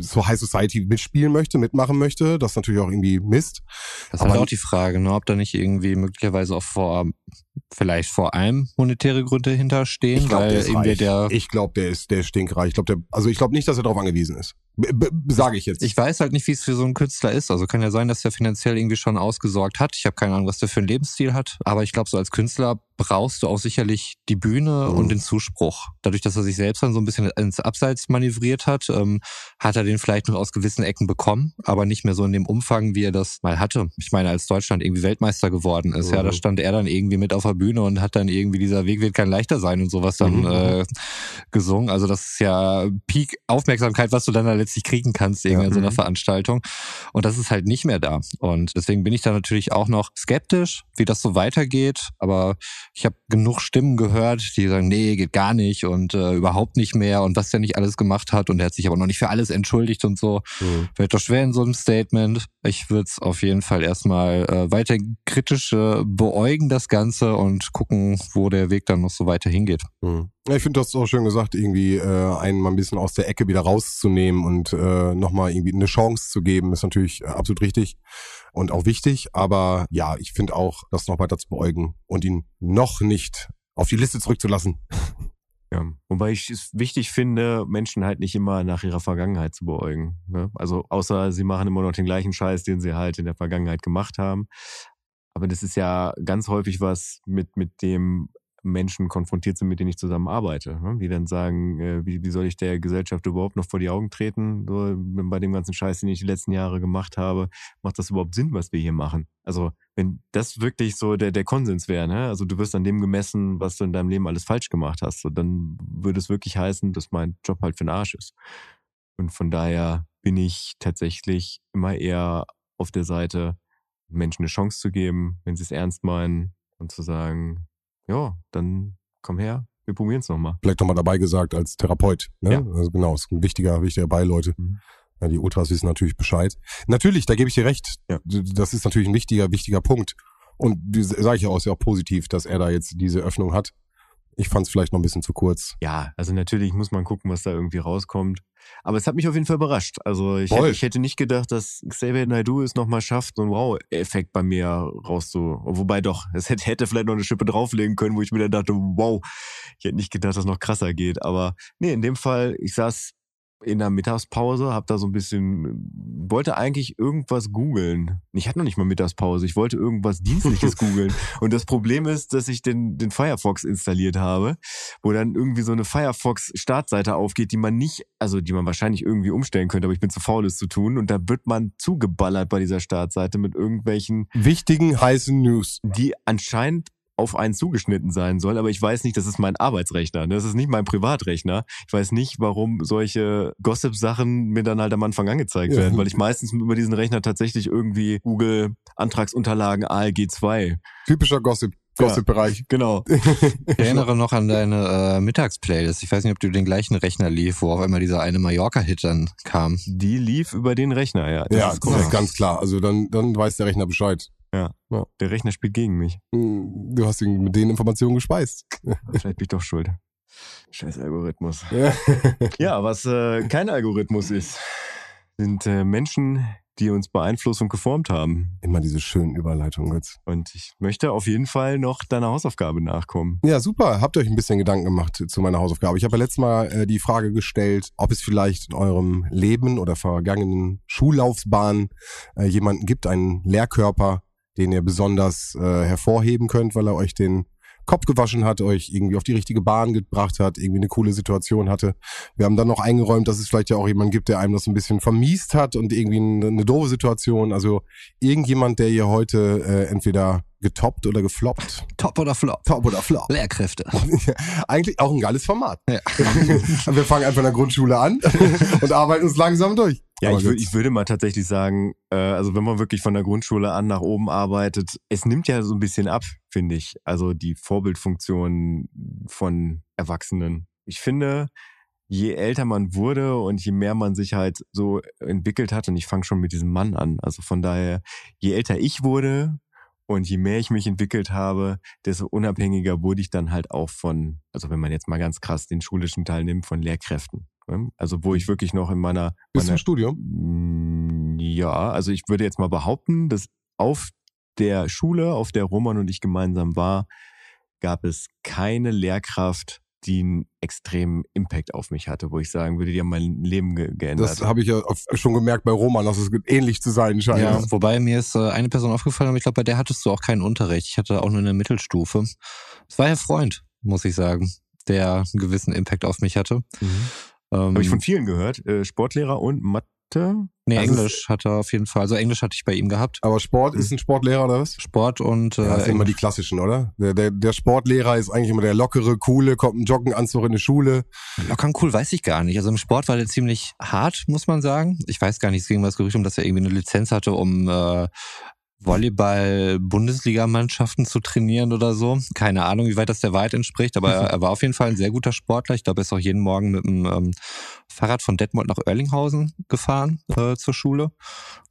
so High Society mitspielen möchte, mitmachen möchte. Das ist natürlich auch irgendwie Mist. Das ist halt auch die Frage, ne, ob da nicht irgendwie möglicherweise auch vor vielleicht vor allem monetäre Gründe hinterstehen, Ich glaube, weil der ist reich. der Ich glaube, der ist, der stinkreich. Ich glaube, der, also ich glaube nicht, dass er darauf angewiesen ist. Sage ich jetzt. Ich weiß halt nicht, wie es für so einen Künstler ist. Also kann ja sein, dass der finanziell irgendwie schon ausgesorgt hat. Ich habe keine Ahnung, was der für einen Lebensstil hat. Aber ich glaube, so als Künstler brauchst du auch sicherlich die Bühne Mhm. und den Zuspruch. Dadurch, dass er sich selbst dann so ein bisschen ins Abseits manövriert hat, ähm, hat er den vielleicht noch aus gewissen Ecken bekommen, aber nicht mehr so in dem Umfang, wie er das mal hatte. Ich meine, als Deutschland irgendwie Weltmeister geworden ist, ja, Mhm. da stand er dann irgendwie mit auf der Bühne und hat dann irgendwie dieser Weg wird kein leichter sein und sowas dann Mhm. äh, gesungen. Also das ist ja Peak Aufmerksamkeit, was du dann da letztlich kriegen kannst irgendwie Ja. in so einer Mhm. Veranstaltung. Und das ist halt nicht mehr da. Und deswegen bin ich da natürlich auch noch skeptisch, wie das so weitergeht. Aber ich habe genug Stimmen gehört, die sagen, nee, geht gar nicht und äh, überhaupt nicht mehr und was der nicht alles gemacht hat. Und er hat sich aber noch nicht für alles entschuldigt und so. Mhm. Fällt doch schwer in so einem Statement. Ich würde es auf jeden Fall erstmal äh, weiter kritisch äh, beäugen, das Ganze, und gucken, wo der Weg dann noch so weiter hingeht. Mhm. Ja, ich finde, das auch schön gesagt, irgendwie äh, einen mal ein bisschen aus der Ecke wieder rauszunehmen und äh, nochmal irgendwie eine Chance zu geben, ist natürlich äh, absolut richtig und auch wichtig. Aber ja, ich finde auch, das noch weiter zu beäugen und ihn noch nicht auf die Liste zurückzulassen. Ja. Wobei ich es wichtig finde, Menschen halt nicht immer nach ihrer Vergangenheit zu beäugen. Ne? Also außer sie machen immer noch den gleichen Scheiß, den sie halt in der Vergangenheit gemacht haben. Aber das ist ja ganz häufig was, mit, mit dem Menschen konfrontiert sind, mit denen ich zusammenarbeite. Ne? Die dann sagen, äh, wie, wie soll ich der Gesellschaft überhaupt noch vor die Augen treten? So, bei dem ganzen Scheiß, den ich die letzten Jahre gemacht habe, macht das überhaupt Sinn, was wir hier machen? Also wenn das wirklich so der, der Konsens wäre, ne? also du wirst an dem gemessen, was du in deinem Leben alles falsch gemacht hast, so, dann würde es wirklich heißen, dass mein Job halt für den Arsch ist. Und von daher bin ich tatsächlich immer eher auf der Seite, Menschen eine Chance zu geben, wenn sie es ernst meinen und zu sagen, ja, dann komm her, wir probieren es nochmal. Vielleicht nochmal dabei gesagt als Therapeut. Ne? Ja. Also genau, ist ein wichtiger, wichtiger Beileute. Mhm. Ja, die Ultras wissen natürlich Bescheid. Natürlich, da gebe ich dir recht. Ja. Das ist natürlich ein wichtiger, wichtiger Punkt. Und sage ich ja auch, auch positiv, dass er da jetzt diese Öffnung hat. Ich fand es vielleicht noch ein bisschen zu kurz. Ja, also natürlich muss man gucken, was da irgendwie rauskommt. Aber es hat mich auf jeden Fall überrascht. Also ich, hätte, ich hätte nicht gedacht, dass Xavier Naidoo es nochmal schafft, so einen Wow-Effekt bei mir rauszu... Wobei doch, es hätte, hätte vielleicht noch eine Schippe drauflegen können, wo ich mir dann dachte, wow, ich hätte nicht gedacht, dass es noch krasser geht. Aber nee, in dem Fall, ich saß in der Mittagspause, hab da so ein bisschen, wollte eigentlich irgendwas googeln. Ich hatte noch nicht mal Mittagspause, ich wollte irgendwas Dienstliches googeln. Und das Problem ist, dass ich den, den Firefox installiert habe, wo dann irgendwie so eine Firefox-Startseite aufgeht, die man nicht, also die man wahrscheinlich irgendwie umstellen könnte, aber ich bin zu faul, es zu tun. Und da wird man zugeballert bei dieser Startseite mit irgendwelchen, Wichtigen, heißen News. die anscheinend auf einen zugeschnitten sein soll, aber ich weiß nicht, das ist mein Arbeitsrechner, ne? das ist nicht mein Privatrechner. Ich weiß nicht, warum solche Gossip-Sachen mir dann halt am Anfang angezeigt Ja. werden, weil ich meistens über diesen Rechner tatsächlich irgendwie Google Antragsunterlagen ALG 2. Typischer Gossip, Ja. Gossip-Bereich. Genau. Ich erinnere noch an deine äh, Mittagsplaylist. Ich weiß nicht, ob du den gleichen Rechner lief, wo auf einmal dieser eine Mallorca-Hit dann kam. Die lief über den Rechner, ja. Das Ja, ist korrekt. ganz klar. Also dann, dann weiß der Rechner Bescheid. Der Rechner spielt gegen mich. Hm, Du hast ihn mit den Informationen gespeist. Vielleicht bin ich doch schuld. Scheiß Algorithmus. Ja. Ja, was äh, kein Algorithmus ist, sind äh, Menschen, die uns beeinflusst und geformt haben. Immer diese schönen Überleitungen jetzt. Und ich möchte auf jeden Fall noch deiner Hausaufgabe nachkommen. Ja, super. Habt ihr euch ein bisschen Gedanken gemacht zu meiner Hausaufgabe? Ich habe ja letztes Mal äh, die Frage gestellt, ob es vielleicht in eurem Leben oder vergangenen Schullaufbahn äh, jemanden gibt, einen Lehrkörper, den ihr besonders äh, hervorheben könnt, weil er euch den Kopf gewaschen hat, euch irgendwie auf die richtige Bahn gebracht hat, irgendwie eine coole Situation hatte. Wir haben dann noch eingeräumt, dass es vielleicht ja auch jemanden gibt, der einem das ein bisschen vermiest hat und irgendwie eine, eine doofe Situation. Also irgendjemand, der ihr heute äh, entweder getoppt oder gefloppt. Top oder Flop? Top oder flop. Lehrkräfte. Eigentlich auch ein geiles Format. Ja. Wir fangen einfach in der Grundschule an und arbeiten uns langsam durch. Ja, ich, ich würde mal tatsächlich sagen, äh, also wenn man wirklich von der Grundschule an nach oben arbeitet, es nimmt ja so ein bisschen ab, finde ich. Also die Vorbildfunktion von Erwachsenen. Ich finde, je älter man wurde und je mehr man sich halt so entwickelt hat, und ich fange schon mit diesem Mann an. Also von daher, je älter ich wurde und je mehr ich mich entwickelt habe, desto unabhängiger wurde ich dann halt auch von, also wenn man jetzt mal ganz krass den schulischen Teil nimmt, von Lehrkräften. Ne? Also wo ich wirklich noch in meiner, Bis meiner zum Studium. Mm, Ja, also ich würde jetzt mal behaupten, dass auf der Schule, auf der Roman und ich gemeinsam war, gab es keine Lehrkraft, die einen extremen Impact auf mich hatte, wo ich sagen würde, die haben mein Leben ge geändert. Das habe ich ja schon gemerkt bei Roman, dass es ähnlich zu sein scheint. Ja, wobei mir ist äh, eine Person aufgefallen, aber ich glaube, bei der hattest du auch keinen Unterricht. Ich hatte auch nur eine Mittelstufe. Es war Herr Freund, muss ich sagen, der einen gewissen Impact auf mich hatte. mhm. Ähm, Habe ich von vielen gehört. Äh, Sportlehrer und Mathe. nee, Also Englisch hatte er auf jeden Fall. Also Englisch hatte ich bei ihm gehabt. Aber Sport ist ein Sportlehrer oder was? Sport und äh, Ja, das sind immer die klassischen, oder? Der, der, der Sportlehrer ist eigentlich immer der lockere, coole, kommt ein Joggenanzug in die Schule. Lockern cool weiß ich gar nicht. Also im Sport war der ziemlich hart, muss man sagen. Ich weiß gar nicht, es ging mal das Gerücht um, dass er irgendwie eine Lizenz hatte, um äh, Volleyball-Bundesligamannschaften zu trainieren oder so. Keine Ahnung, wie weit das der Wahrheit entspricht, aber er, war auf jeden Fall ein sehr guter Sportler. Ich glaube, er ist auch jeden Morgen mit dem ähm, Fahrrad von Detmold nach Oerlinghausen gefahren äh, zur Schule.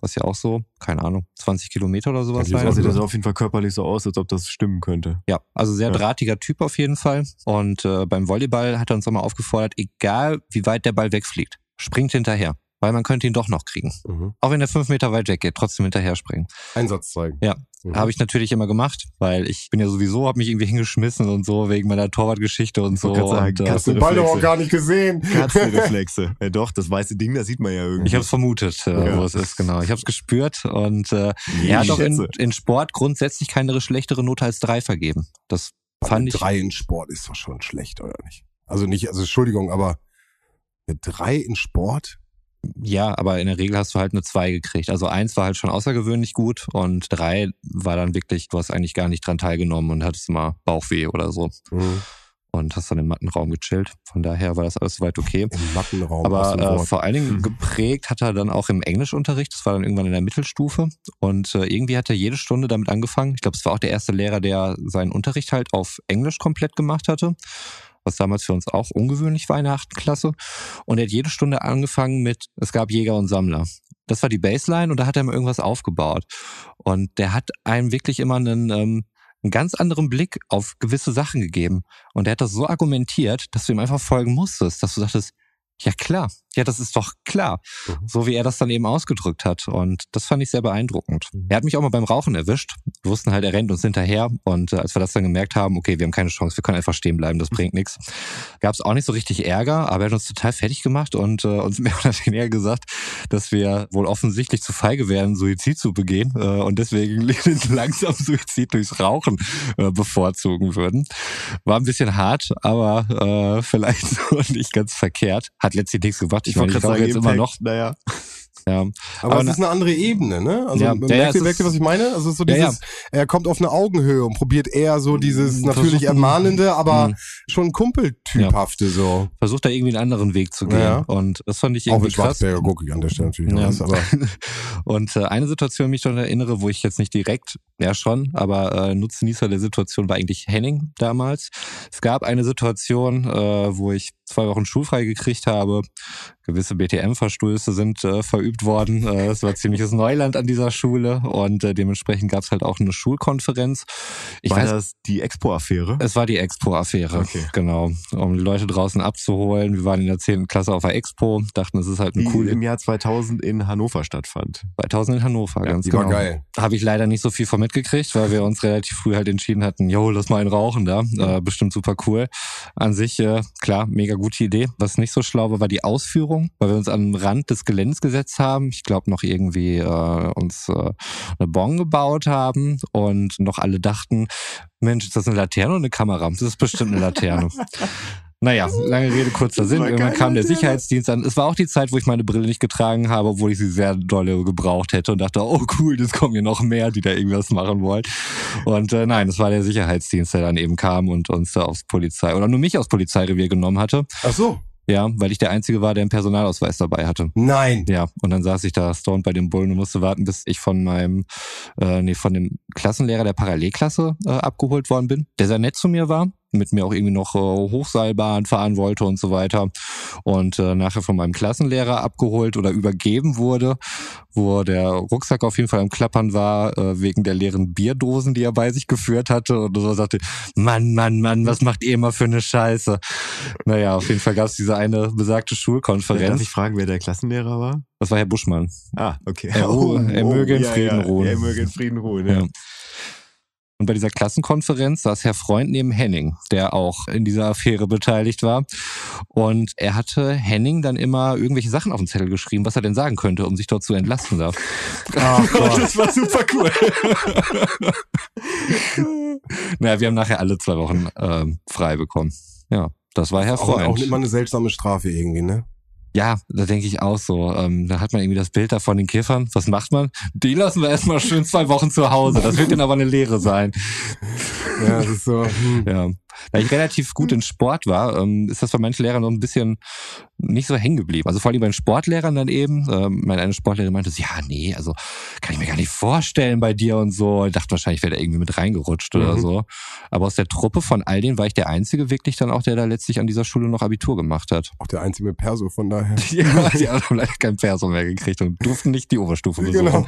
Was ja auch so, keine Ahnung, 20 Kilometer oder sowas Ja, sein. Also das sah auf jeden Fall körperlich so aus, als ob das stimmen könnte. Ja, also sehr Ja. drahtiger Typ auf jeden Fall. Und äh, beim Volleyball hat er uns immer aufgefordert, egal wie weit der Ball wegfliegt, springt hinterher. Weil man könnte ihn doch noch kriegen. Mhm. Auch wenn er fünf Meter weit weggeht, trotzdem hinterher springen. Einsatz zeigen. Ja. Mhm. Habe ich natürlich immer gemacht, weil ich bin ja sowieso, habe mich irgendwie hingeschmissen und so, wegen meiner Torwartgeschichte und so. gerade sagen, und, äh, kannst Hast den Ball doch auch gar nicht gesehen. Katzenreflexe. ja doch, das weiße Ding, das sieht man ja irgendwie. ich habe es vermutet, äh, Ja. wo es ist, genau. Ich habe es gespürt und äh, Ja, er hat auch in, in Sport grundsätzlich keine schlechtere Note als drei vergeben. Das fand ich. drei in Sport ist doch schon schlecht, oder nicht? Also nicht, also Entschuldigung, aber eine drei in Sport? Ja, aber in der Regel hast du halt eine zwei gekriegt. Also eins war halt schon außergewöhnlich gut und drei war dann wirklich, du hast eigentlich gar nicht dran teilgenommen und hattest mal Bauchweh oder so Mhm. und hast dann im Mattenraum gechillt. Von daher war das alles soweit okay. Im Mattenraum. Aber äh, vor allen Dingen Mhm. geprägt hat er dann auch im Englischunterricht. Das war dann irgendwann in der Mittelstufe. Und äh, irgendwie hat er jede Stunde damit angefangen. Ich glaube, es war auch der erste Lehrer, der seinen Unterricht halt auf Englisch komplett gemacht hatte. Was damals für uns auch ungewöhnlich war in der achten Klasse. Und er hat jede Stunde angefangen mit, es gab Jäger und Sammler. Das war die Baseline und da hat er mal irgendwas aufgebaut. Und der hat einem wirklich immer einen, ähm, einen ganz anderen Blick auf gewisse Sachen gegeben. Und er hat das so argumentiert, dass du ihm einfach folgen musstest, dass du sagtest, ja klar, ja, das ist doch klar. Mhm. So wie er das dann eben ausgedrückt hat. Und das fand ich sehr beeindruckend. Mhm. Er hat mich auch mal beim Rauchen erwischt. Wir wussten halt, er rennt uns hinterher. Und äh, als wir das dann gemerkt haben, okay, wir haben keine Chance, wir können einfach stehen bleiben, das bringt nichts, gab es auch nicht so richtig Ärger, aber er hat uns total fertig gemacht und äh, uns mehr oder weniger gesagt, dass wir wohl offensichtlich zu feige wären, Suizid zu begehen äh, und deswegen langsam Suizid durchs Rauchen äh, bevorzugen würden. War ein bisschen hart, aber äh, vielleicht so nicht ganz verkehrt. Hat letztlich nichts gebracht ich, ich wollte gerade sagen, jetzt immer noch, naja. Ja. Aber, aber es ist eine andere Ebene, ne? Also ja, merkt, ja, ihr, merkt ihr, was ich meine? Also so dieses, ja, er kommt auf eine Augenhöhe und probiert eher so dieses natürlich ermahnende, aber mh. schon Kumpeltyphafte so. Versucht da irgendwie einen anderen Weg zu gehen. Und das fand ich irgendwie Auch mit Schwarzberger gucke ich an der Stelle natürlich. Ja. Was, aber und äh, eine Situation, mich schon erinnere, wo ich jetzt nicht direkt, ja schon, aber äh, Nutznießer der Situation war eigentlich Henning damals. Es gab eine Situation, äh, wo ich zwei Wochen schulfrei gekriegt habe. Gewisse BTM-Verstöße sind äh, verübt worden. Äh, es war ziemliches Neuland an dieser Schule und äh, dementsprechend gab es halt auch eine Schulkonferenz. Ich war weiß, das die Expo-Affäre? Es war die Expo-Affäre, okay. genau. Um die Leute draußen abzuholen. Wir waren in der 10. Klasse auf der Expo, dachten, es ist halt eine die coole... im Jahr 2000 in Hannover stattfand. 2000 in Hannover, ja, ganz die genau. War geil. Habe ich leider nicht so viel von mitgekriegt, weil wir uns relativ früh halt entschieden hatten, jo, lass mal einen rauchen da. Äh, bestimmt super cool. An sich, äh, klar, mega gute Idee. Was nicht so schlau war, war die Ausführung, weil wir uns am Rand des Geländes gesetzt haben. Ich glaube noch irgendwie äh, uns äh, eine Bon gebaut haben und noch alle dachten, Mensch, ist das eine Laterne oder eine Kamera? Das ist bestimmt eine Laterne. Naja, lange Rede, kurzer Sinn. Irgendwann kam der Sicherheitsdienst an. Es war auch die Zeit, wo ich meine Brille nicht getragen habe, obwohl ich sie sehr dolle gebraucht hätte und dachte, oh cool, jetzt kommen hier noch mehr, die da irgendwas machen wollen. Und äh, nein, es war der Sicherheitsdienst, der dann eben kam und uns da aufs Polizei oder nur mich aufs Polizeirevier genommen hatte. Ach so. Ja, weil ich der Einzige war, der einen Personalausweis dabei hatte. Nein. Ja, und dann saß ich da stoned bei dem Bullen und musste warten, bis ich von meinem, äh, nee, von dem Klassenlehrer der Parallelklasse äh, abgeholt worden bin, der sehr nett zu mir war mit mir auch irgendwie noch äh, Hochseilbahn fahren wollte und so weiter. Und äh, nachher von meinem Klassenlehrer abgeholt oder übergeben wurde, wo der Rucksack auf jeden Fall am Klappern war, äh, wegen der leeren Bierdosen, die er bei sich geführt hatte. Und so sagte, Mann, Mann, Mann, was macht ihr immer für eine Scheiße? Naja, auf jeden Fall gab es diese eine besagte Schulkonferenz. Darf ich fragen, wer der Klassenlehrer war? Das war Herr Buschmann. Ah, okay. Er, oh, er möge in Frieden ja, ja. ruhen. Er möge in Frieden ruhen, ja. ja. Und bei dieser Klassenkonferenz saß Herr Freund neben Henning, der auch in dieser Affäre beteiligt war. Und er hatte Henning dann immer irgendwelche Sachen auf den Zettel geschrieben, was er denn sagen könnte, um sich dort zu entlasten darf. Ach, das war super cool. naja, wir haben nachher alle zwei Wochen äh, frei bekommen. Ja, das war Herr Freund. Auch, auch immer eine seltsame Strafe irgendwie, ne? Ja, da denke ich auch so. Ähm, da hat man irgendwie das Bild da von den Kiffern. Was macht man? Die lassen wir erstmal schön zwei Wochen zu Hause. Das wird dann aber eine Lehre sein. Ja, das ist so. Hm. Ja. Da ich relativ gut in Sport war, ähm, ist das bei manchen Lehrern noch ein bisschen nicht so hängen geblieben. Also vor allem bei den Sportlehrern dann eben. Ähm, meine eine Sportlehrerin meinte, so, ja, nee, also kann ich mir gar nicht vorstellen bei dir und so. Ich dachte wahrscheinlich, wäre da irgendwie mit reingerutscht mhm. oder so. Aber aus der Truppe von all denen war ich der Einzige wirklich dann auch, der da letztlich an dieser Schule noch Abitur gemacht hat. Auch der Einzige mit Perso, von daher. ja, die haben leider kein Perso mehr gekriegt und durften nicht die Oberstufe besuchen. Genau.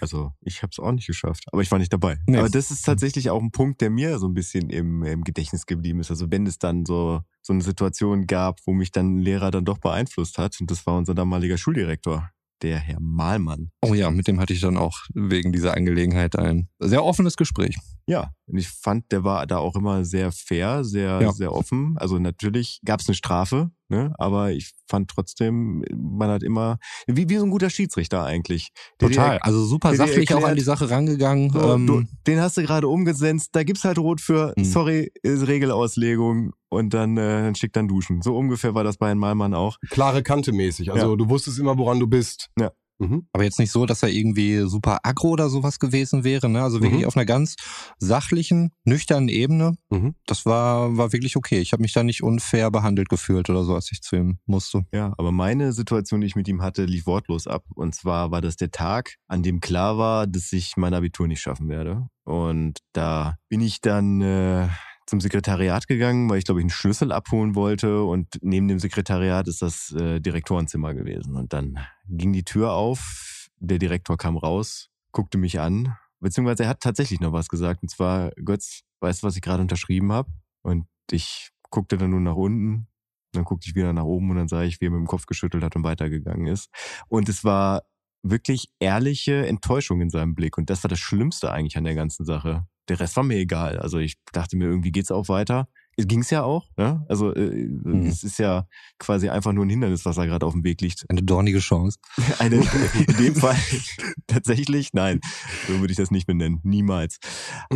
Also ich habe es auch nicht geschafft, aber ich war nicht dabei. Nee. Aber das ist tatsächlich auch ein Punkt, der mir so ein bisschen im, im Gedächtnis geblieben ist. Also wenn es dann so so eine Situation gab, wo mich dann ein Lehrer dann doch beeinflusst hat, und das war unser damaliger Schuldirektor, der Herr Mahlmann. Oh ja, mit dem hatte ich dann auch wegen dieser Angelegenheit ein sehr offenes Gespräch. Ja, und ich fand, der war da auch immer sehr fair, sehr, ja. sehr offen. Also natürlich gab es eine Strafe, ne? aber ich fand trotzdem, man hat immer, wie, wie so ein guter Schiedsrichter eigentlich. Total, der, also super sachlich erklärt, auch an die Sache rangegangen. So, ähm, du, den hast du gerade umgesetzt, da gibt's halt rot für, mhm. sorry, ist Regelauslegung und dann, äh, dann schick dann duschen. So ungefähr war das bei Herrn Malmann auch. Klare Kante mäßig, also ja. du wusstest immer, woran du bist. Ja. Mhm. Aber jetzt nicht so, dass er irgendwie super aggro oder sowas gewesen wäre. Ne? Also wirklich mhm. auf einer ganz sachlichen, nüchternen Ebene. Mhm. Das war, war wirklich okay. Ich habe mich da nicht unfair behandelt gefühlt oder so, als ich zu ihm musste. Ja, aber meine Situation, die ich mit ihm hatte, lief wortlos ab. Und zwar war das der Tag, an dem klar war, dass ich mein Abitur nicht schaffen werde. Und da bin ich dann... Äh, zum Sekretariat gegangen, weil ich glaube ich einen Schlüssel abholen wollte und neben dem Sekretariat ist das äh, Direktorenzimmer gewesen und dann ging die Tür auf, der Direktor kam raus, guckte mich an, beziehungsweise er hat tatsächlich noch was gesagt und zwar Götz, weißt du, was ich gerade unterschrieben habe? Und ich guckte dann nur nach unten, dann guckte ich wieder nach oben und dann sah ich, wie er mit dem Kopf geschüttelt hat und weitergegangen ist. Und es war wirklich ehrliche Enttäuschung in seinem Blick und das war das Schlimmste eigentlich an der ganzen Sache der Rest war mir egal. Also ich dachte mir, irgendwie geht's auch weiter. Es ging's ja auch, ja. Also äh, mhm. es ist ja quasi einfach nur ein Hindernis, was da gerade auf dem Weg liegt. Eine dornige Chance. Eine, in dem Fall tatsächlich, nein, so würde ich das nicht benennen. Niemals.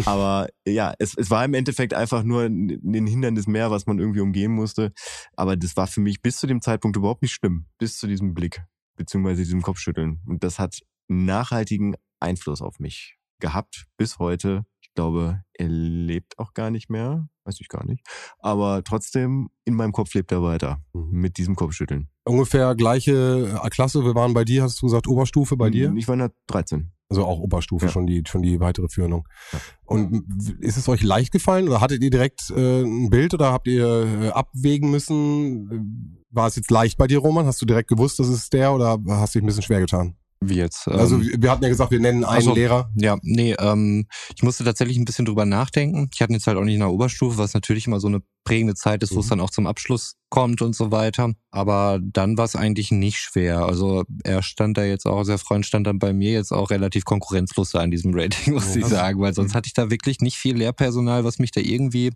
Aber ja, es, es war im Endeffekt einfach nur ein Hindernis mehr, was man irgendwie umgehen musste. Aber das war für mich bis zu dem Zeitpunkt überhaupt nicht schlimm. Bis zu diesem Blick, beziehungsweise diesem Kopfschütteln. Und das hat nachhaltigen Einfluss auf mich gehabt bis heute glaube, er lebt auch gar nicht mehr. Weiß ich gar nicht. Aber trotzdem, in meinem Kopf lebt er weiter. Mhm. Mit diesem Kopfschütteln. Ungefähr gleiche äh, Klasse. Wir waren bei dir, hast du gesagt, Oberstufe bei dir? Ich war in der 13. Also auch Oberstufe, ja. schon die schon die weitere Führung. Ja. Und ist es euch leicht gefallen oder hattet ihr direkt äh, ein Bild oder habt ihr äh, abwägen müssen? War es jetzt leicht bei dir, Roman? Hast du direkt gewusst, das ist der oder hast du dich ein bisschen schwer getan? Wie jetzt? Also, ähm, also wir hatten ja gesagt, wir nennen einen also, Lehrer. Ja, nee, ähm, ich musste tatsächlich ein bisschen drüber nachdenken. Ich hatte jetzt halt auch nicht in der Oberstufe, was natürlich immer so eine prägende Zeit ist, wo es mhm. dann auch zum Abschluss kommt und so weiter. Aber dann war es eigentlich nicht schwer. Also er stand da jetzt auch, sehr Freund stand dann bei mir jetzt auch relativ konkurrenzlos da an diesem Rating, muss ja. ich sagen, weil sonst mhm. hatte ich da wirklich nicht viel Lehrpersonal, was mich da irgendwie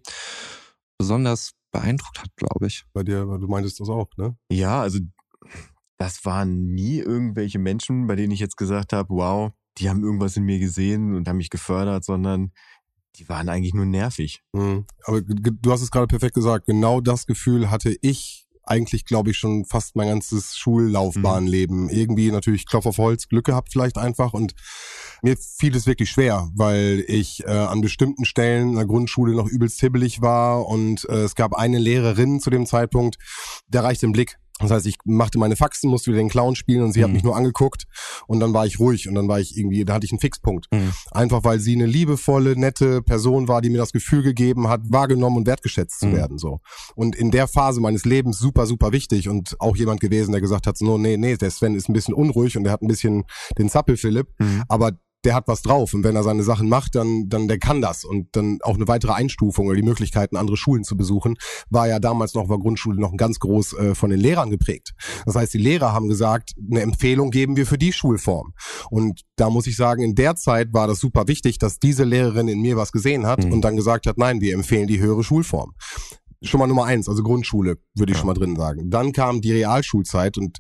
besonders beeindruckt hat, glaube ich. Bei dir, du meintest das auch, ne? Ja, also das waren nie irgendwelche Menschen, bei denen ich jetzt gesagt habe, wow, die haben irgendwas in mir gesehen und haben mich gefördert, sondern die waren eigentlich nur nervig. Mhm. Aber du hast es gerade perfekt gesagt. Genau das Gefühl hatte ich eigentlich, glaube ich, schon fast mein ganzes Schullaufbahnleben. Mhm. Irgendwie natürlich Klopf auf Holz, Glück gehabt vielleicht einfach. Und mir fiel es wirklich schwer, weil ich äh, an bestimmten Stellen in der Grundschule noch übelst hibbelig war. Und äh, es gab eine Lehrerin zu dem Zeitpunkt, der reichte den Blick das heißt, ich machte meine Faxen, musste wieder den Clown spielen und sie mhm. hat mich nur angeguckt und dann war ich ruhig und dann war ich irgendwie, da hatte ich einen Fixpunkt. Mhm. Einfach weil sie eine liebevolle, nette Person war, die mir das Gefühl gegeben hat, wahrgenommen und wertgeschätzt zu mhm. werden, so. Und in der Phase meines Lebens super, super wichtig und auch jemand gewesen, der gesagt hat, so, nee, nee, der Sven ist ein bisschen unruhig und der hat ein bisschen den Zappel Philipp, mhm. aber der hat was drauf und wenn er seine Sachen macht, dann, dann der kann das und dann auch eine weitere Einstufung oder die Möglichkeiten, andere Schulen zu besuchen, war ja damals noch war Grundschule noch ganz groß äh, von den Lehrern geprägt. Das heißt, die Lehrer haben gesagt, eine Empfehlung geben wir für die Schulform. Und da muss ich sagen, in der Zeit war das super wichtig, dass diese Lehrerin in mir was gesehen hat mhm. und dann gesagt hat, nein, wir empfehlen die höhere Schulform schon mal Nummer eins, also Grundschule, würde ich ja. schon mal drin sagen. Dann kam die Realschulzeit und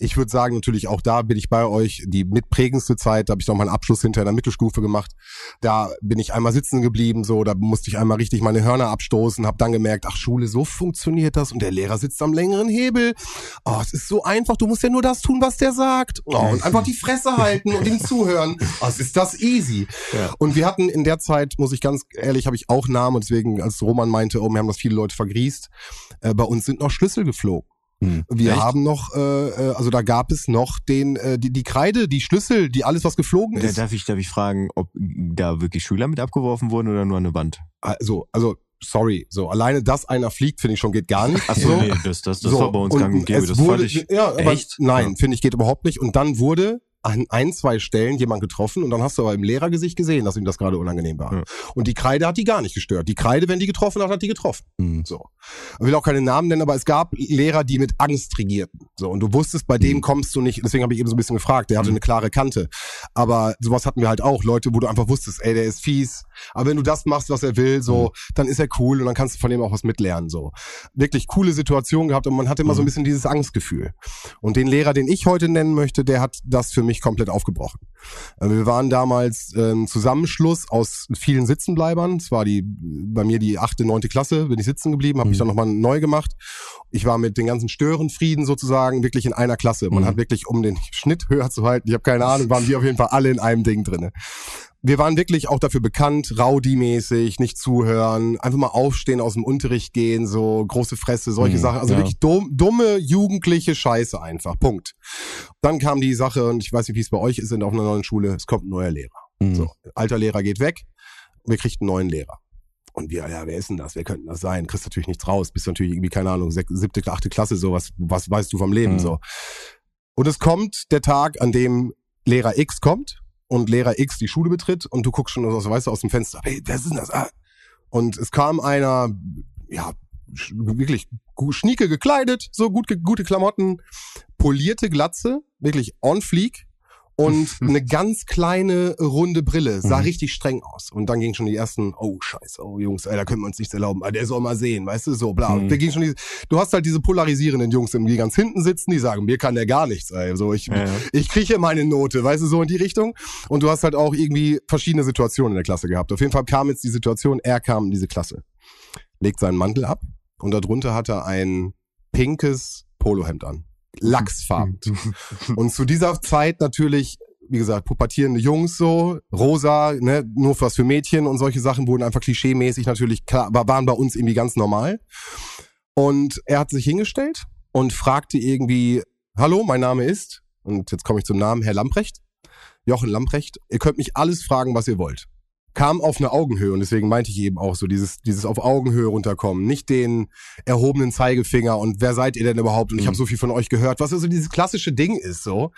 ich würde sagen, natürlich auch da bin ich bei euch. Die mitprägendste Zeit, da habe ich noch meinen Abschluss hinter der Mittelstufe gemacht. Da bin ich einmal sitzen geblieben, so, da musste ich einmal richtig meine Hörner abstoßen, habe dann gemerkt, ach Schule, so funktioniert das und der Lehrer sitzt am längeren Hebel. Oh, es ist so einfach, du musst ja nur das tun, was der sagt. Oh, und einfach die Fresse halten und ihm zuhören. Oh, es ist das easy. Ja. Und wir hatten in der Zeit, muss ich ganz ehrlich, habe ich auch Namen und deswegen, als Roman meinte, oh, wir haben das viele Leute vergrießt, äh, bei uns sind noch Schlüssel geflogen. Hm. Wir Echt? haben noch, äh, äh, also da gab es noch den, äh, die, die Kreide, die Schlüssel, die alles, was geflogen ist. Darf ich, darf ich fragen, ob da wirklich Schüler mit abgeworfen wurden oder nur eine Wand? Also, also sorry, so alleine, dass einer fliegt, finde ich schon geht gar nicht. Ach so, nee, das, das, das so, war bei uns gang und gäbe. Das wurde, ich, ja, aber echt? nein, ja. finde ich geht überhaupt nicht. Und dann wurde an ein, zwei Stellen jemand getroffen und dann hast du aber im Lehrergesicht gesehen, dass ihm das gerade unangenehm war. Ja. Und die Kreide hat die gar nicht gestört. Die Kreide, wenn die getroffen hat, hat die getroffen. Mhm. So. Ich will auch keine Namen nennen, aber es gab Lehrer, die mit Angst regierten. So. Und du wusstest, bei mhm. dem kommst du nicht, deswegen habe ich eben so ein bisschen gefragt, der hatte mhm. eine klare Kante. Aber sowas hatten wir halt auch. Leute, wo du einfach wusstest, ey, der ist fies. Aber wenn du das machst, was er will, so, mhm. dann ist er cool und dann kannst du von dem auch was mitlernen. So. Wirklich coole Situation gehabt und man hatte immer so ein mhm. bisschen dieses Angstgefühl. Und den Lehrer, den ich heute nennen möchte, der hat das für mich komplett aufgebrochen. Äh, wir waren damals ein Zusammenschluss aus vielen Sitzenbleibern. Es war die bei mir die achte, neunte Klasse, bin ich sitzen geblieben, habe mhm. mich dann nochmal neu gemacht. Ich war mit den ganzen Störenfrieden sozusagen wirklich in einer Klasse. Man mhm. hat wirklich, um den Schnitt höher zu halten, ich habe keine Ahnung, waren wir auf jeden Fall alle in einem Ding drinne wir waren wirklich auch dafür bekannt, Rowdy-mäßig, nicht zuhören, einfach mal aufstehen, aus dem Unterricht gehen, so große Fresse, solche mhm, Sachen. Also ja. wirklich dumm, dumme, jugendliche Scheiße einfach. Punkt. Dann kam die Sache, und ich weiß nicht, wie es bei euch ist in auf einer neuen Schule, es kommt ein neuer Lehrer. Mhm. So, alter Lehrer geht weg, wir kriegen einen neuen Lehrer. Und wir, ja, wer ist denn das? Wer könnte das sein? Kriegst natürlich nichts raus. Bist natürlich irgendwie, keine Ahnung, siebte, achte Klasse, so, was, was weißt du vom Leben, mhm. so. Und es kommt der Tag, an dem Lehrer X kommt und Lehrer X die Schule betritt und du guckst schon, so, weißt du, aus dem Fenster, hey, wer ist denn das? Ah. Und es kam einer, ja, wirklich schnieke gekleidet, so gut, gute Klamotten, polierte Glatze, wirklich on fleek und eine ganz kleine runde Brille, sah mhm. richtig streng aus. Und dann ging schon die ersten, oh scheiße, oh Jungs, ey, da können wir uns nichts erlauben, ah, der soll mal sehen, weißt du, so bla. Mhm. Da ging schon die, du hast halt diese polarisierenden Jungs, die ganz hinten sitzen, die sagen, mir kann der gar nichts, ey. So, ich, ja. ich kriege meine Note, weißt du, so in die Richtung. Und du hast halt auch irgendwie verschiedene Situationen in der Klasse gehabt. Auf jeden Fall kam jetzt die Situation, er kam in diese Klasse, legt seinen Mantel ab, und darunter hat er ein pinkes Polohemd an. Lachsfarben. und zu dieser Zeit natürlich, wie gesagt, pubertierende Jungs so, rosa, ne, nur was für Mädchen und solche Sachen wurden einfach klischeemäßig natürlich klar, waren bei uns irgendwie ganz normal. Und er hat sich hingestellt und fragte irgendwie, hallo, mein Name ist, und jetzt komme ich zum Namen, Herr Lamprecht, Jochen Lamprecht, ihr könnt mich alles fragen, was ihr wollt kam auf eine Augenhöhe und deswegen meinte ich eben auch so dieses dieses auf Augenhöhe runterkommen, nicht den erhobenen Zeigefinger und wer seid ihr denn überhaupt und mhm. ich habe so viel von euch gehört, was also dieses klassische Ding ist so.